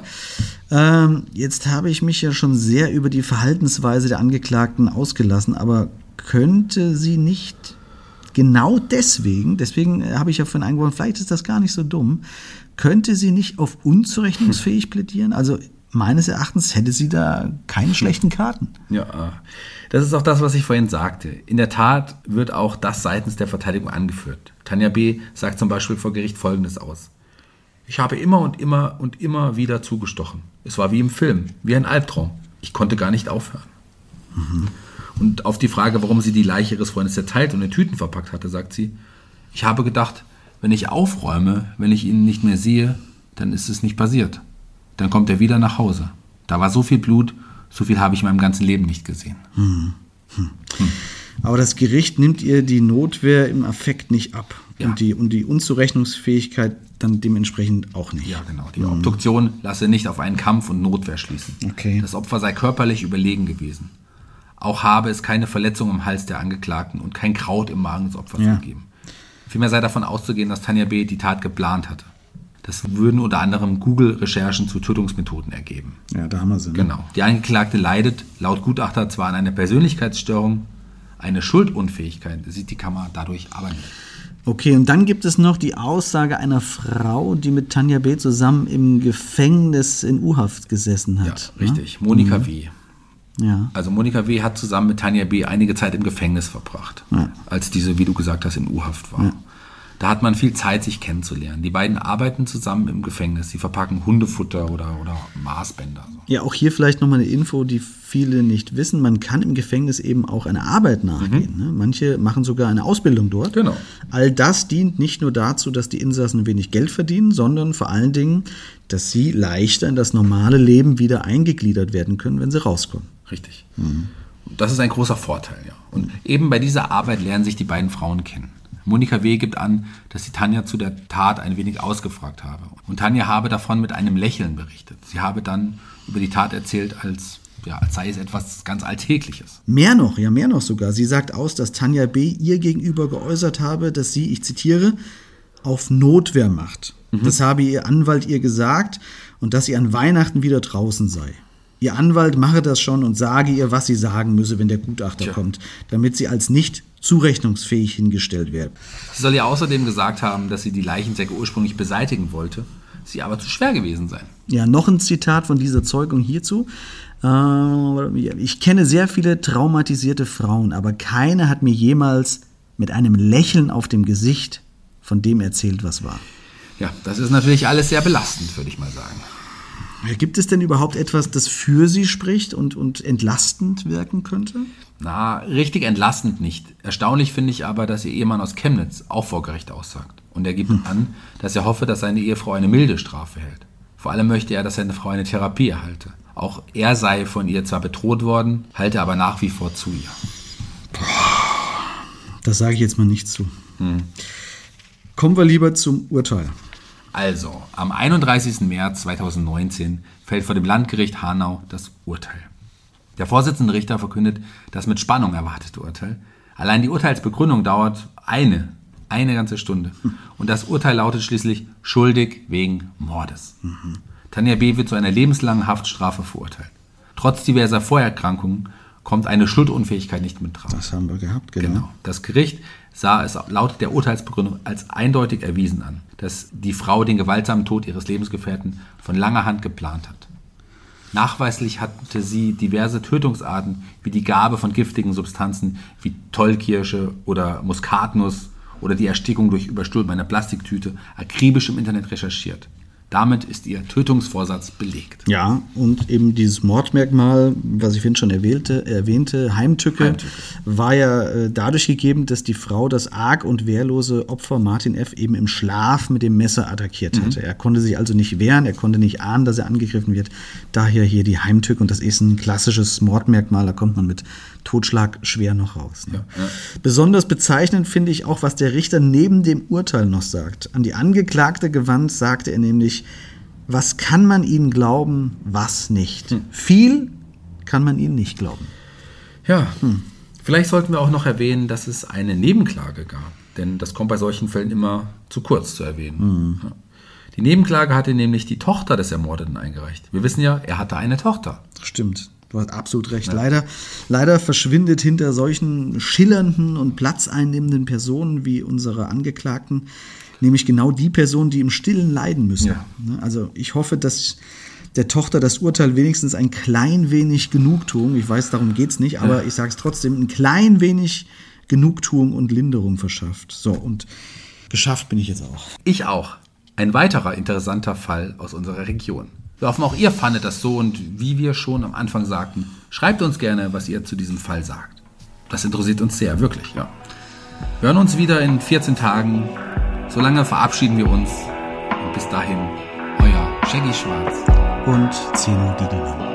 Ähm, jetzt habe ich mich ja schon sehr über die Verhaltensweise der Angeklagten ausgelassen, aber könnte sie nicht genau deswegen, deswegen habe ich ja vorhin eingeworfen, vielleicht ist das gar nicht so dumm, könnte sie nicht auf unzurechnungsfähig plädieren? Also meines Erachtens hätte sie da keine schlechten Karten. Ja, das ist auch das, was ich vorhin sagte. In der Tat wird auch das seitens der Verteidigung angeführt. Tanja B. sagt zum Beispiel vor Gericht Folgendes aus. Ich habe immer und immer und immer wieder zugestochen. Es war wie im Film, wie ein Albtraum. Ich konnte gar nicht aufhören. Mhm. Und auf die Frage, warum sie die Leiche ihres Freundes zerteilt und in Tüten verpackt hatte, sagt sie, ich habe gedacht, wenn ich aufräume, wenn ich ihn nicht mehr sehe, dann ist es nicht passiert. Dann kommt er wieder nach Hause. Da war so viel Blut so viel habe ich in meinem ganzen Leben nicht gesehen. Hm. Hm. Hm. Aber das Gericht nimmt ihr die Notwehr im Affekt nicht ab. Ja. Und, die, und die Unzurechnungsfähigkeit dann dementsprechend auch nicht. Ja, genau. Die Obduktion lasse nicht auf einen Kampf und Notwehr schließen. Okay. Das Opfer sei körperlich überlegen gewesen. Auch habe es keine Verletzung im Hals der Angeklagten und kein Kraut im Magen des Opfers ja. gegeben. Vielmehr sei davon auszugehen, dass Tanja B. die Tat geplant hatte. Das würden unter anderem Google-Recherchen zu Tötungsmethoden ergeben. Ja, da haben wir sie. Ne? Genau. Die Angeklagte leidet laut Gutachter zwar an einer Persönlichkeitsstörung, eine Schuldunfähigkeit sieht die Kammer dadurch aber nicht. Okay, und dann gibt es noch die Aussage einer Frau, die mit Tanja B. zusammen im Gefängnis in U-Haft gesessen hat. Ja, richtig. Ne? Monika mhm. W. Ja. Also Monika W. hat zusammen mit Tanja B. einige Zeit im Gefängnis verbracht, ja. als diese, wie du gesagt hast, in U-Haft war. Ja. Da hat man viel Zeit, sich kennenzulernen. Die beiden arbeiten zusammen im Gefängnis. Sie verpacken Hundefutter oder, oder Maßbänder. Ja, auch hier vielleicht nochmal eine Info, die viele nicht wissen. Man kann im Gefängnis eben auch einer Arbeit nachgehen. Mhm. Ne? Manche machen sogar eine Ausbildung dort. Genau. All das dient nicht nur dazu, dass die Insassen wenig Geld verdienen, sondern vor allen Dingen, dass sie leichter in das normale Leben wieder eingegliedert werden können, wenn sie rauskommen. Richtig. Mhm. Das ist ein großer Vorteil, ja. Und eben bei dieser Arbeit lernen sich die beiden Frauen kennen. Monika W. gibt an, dass sie Tanja zu der Tat ein wenig ausgefragt habe. Und Tanja habe davon mit einem Lächeln berichtet. Sie habe dann über die Tat erzählt, als, ja, als sei es etwas ganz Alltägliches. Mehr noch, ja, mehr noch sogar. Sie sagt aus, dass Tanja B. ihr gegenüber geäußert habe, dass sie, ich zitiere, auf Notwehr macht. Mhm. Das habe ihr Anwalt ihr gesagt und dass sie an Weihnachten wieder draußen sei. Ihr Anwalt mache das schon und sage ihr, was sie sagen müsse, wenn der Gutachter Tja. kommt, damit sie als nicht zurechnungsfähig hingestellt werden. Sie soll ja außerdem gesagt haben, dass sie die Leichensäcke ursprünglich beseitigen wollte, sie aber zu schwer gewesen sein. Ja, noch ein Zitat von dieser Zeugung hierzu. Äh, ich kenne sehr viele traumatisierte Frauen, aber keine hat mir jemals mit einem Lächeln auf dem Gesicht von dem erzählt, was war. Ja, das ist natürlich alles sehr belastend, würde ich mal sagen. Gibt es denn überhaupt etwas, das für Sie spricht und, und entlastend wirken könnte? Na, richtig entlastend nicht. Erstaunlich finde ich aber, dass Ihr Ehemann aus Chemnitz auch vor Gericht aussagt. Und er gibt hm. an, dass er hoffe, dass seine Ehefrau eine milde Strafe hält. Vor allem möchte er, dass seine Frau eine Therapie erhalte. Auch er sei von ihr zwar bedroht worden, halte aber nach wie vor zu ihr. Das sage ich jetzt mal nicht zu. Hm. Kommen wir lieber zum Urteil. Also, am 31. März 2019 fällt vor dem Landgericht Hanau das Urteil. Der Vorsitzende Richter verkündet das mit Spannung erwartete Urteil. Allein die Urteilsbegründung dauert eine, eine ganze Stunde. Und das Urteil lautet schließlich schuldig wegen Mordes. Mhm. Tanja B. wird zu einer lebenslangen Haftstrafe verurteilt. Trotz diverser Vorerkrankungen kommt eine Schuldunfähigkeit nicht mit drauf. Das haben wir gehabt, genau. genau. Das Gericht sah es laut der Urteilsbegründung als eindeutig erwiesen an, dass die Frau den gewaltsamen Tod ihres Lebensgefährten von langer Hand geplant hat. Nachweislich hatte sie diverse Tötungsarten wie die Gabe von giftigen Substanzen wie Tollkirsche oder Muskatnuss oder die Erstickung durch Überstülpen einer Plastiktüte akribisch im Internet recherchiert. Damit ist ihr Tötungsvorsatz belegt. Ja, und eben dieses Mordmerkmal, was ich vorhin schon erwähnte, erwähnte Heimtücke, Heimtücke. war ja äh, dadurch gegeben, dass die Frau das arg und wehrlose Opfer Martin F. eben im Schlaf mit dem Messer attackiert Mhm. hatte. Er konnte sich also nicht wehren, er konnte nicht ahnen, dass er angegriffen wird. Daher hier die Heimtücke und das ist ein klassisches Mordmerkmal, da kommt man mit Totschlag schwer noch raus. Ne? Besonders bezeichnend finde ich auch, was der Richter neben dem Urteil noch sagt. An die Angeklagte gewandt sagte er nämlich, was kann man ihnen glauben, was nicht. Viel kann man ihnen nicht glauben. Ja, vielleicht sollten wir auch noch erwähnen, dass es eine Nebenklage gab. Denn das kommt bei solchen Fällen immer zu kurz zu erwähnen. Ja. Die Nebenklage hatte nämlich die Tochter des Ermordeten eingereicht. Wir wissen ja, er hatte eine Tochter. Stimmt. Du hast absolut recht. Leider, leider verschwindet hinter solchen schillernden und platzeinnehmenden Personen wie unsere Angeklagten nämlich genau die Personen, die im Stillen leiden müssen. Ja. Ne? Also ich hoffe, dass der Tochter das Urteil wenigstens ein klein wenig Genugtuung, ich weiß, darum geht's nicht, aber ich sage es trotzdem, ein klein wenig Genugtuung und Linderung verschafft. So, und geschafft bin ich jetzt auch. Ich auch. Ein weiterer interessanter Fall aus unserer Region. Wir hoffen, auch ihr fandet das so und wie wir schon am Anfang sagten, schreibt uns gerne, was ihr zu diesem Fall sagt. Das interessiert uns sehr, wirklich, ja. Wir hören uns wieder in 14 Tagen. Solange verabschieden wir uns. Und bis dahin, euer Shaggy Schwarz. Und Zeno Diedelmann.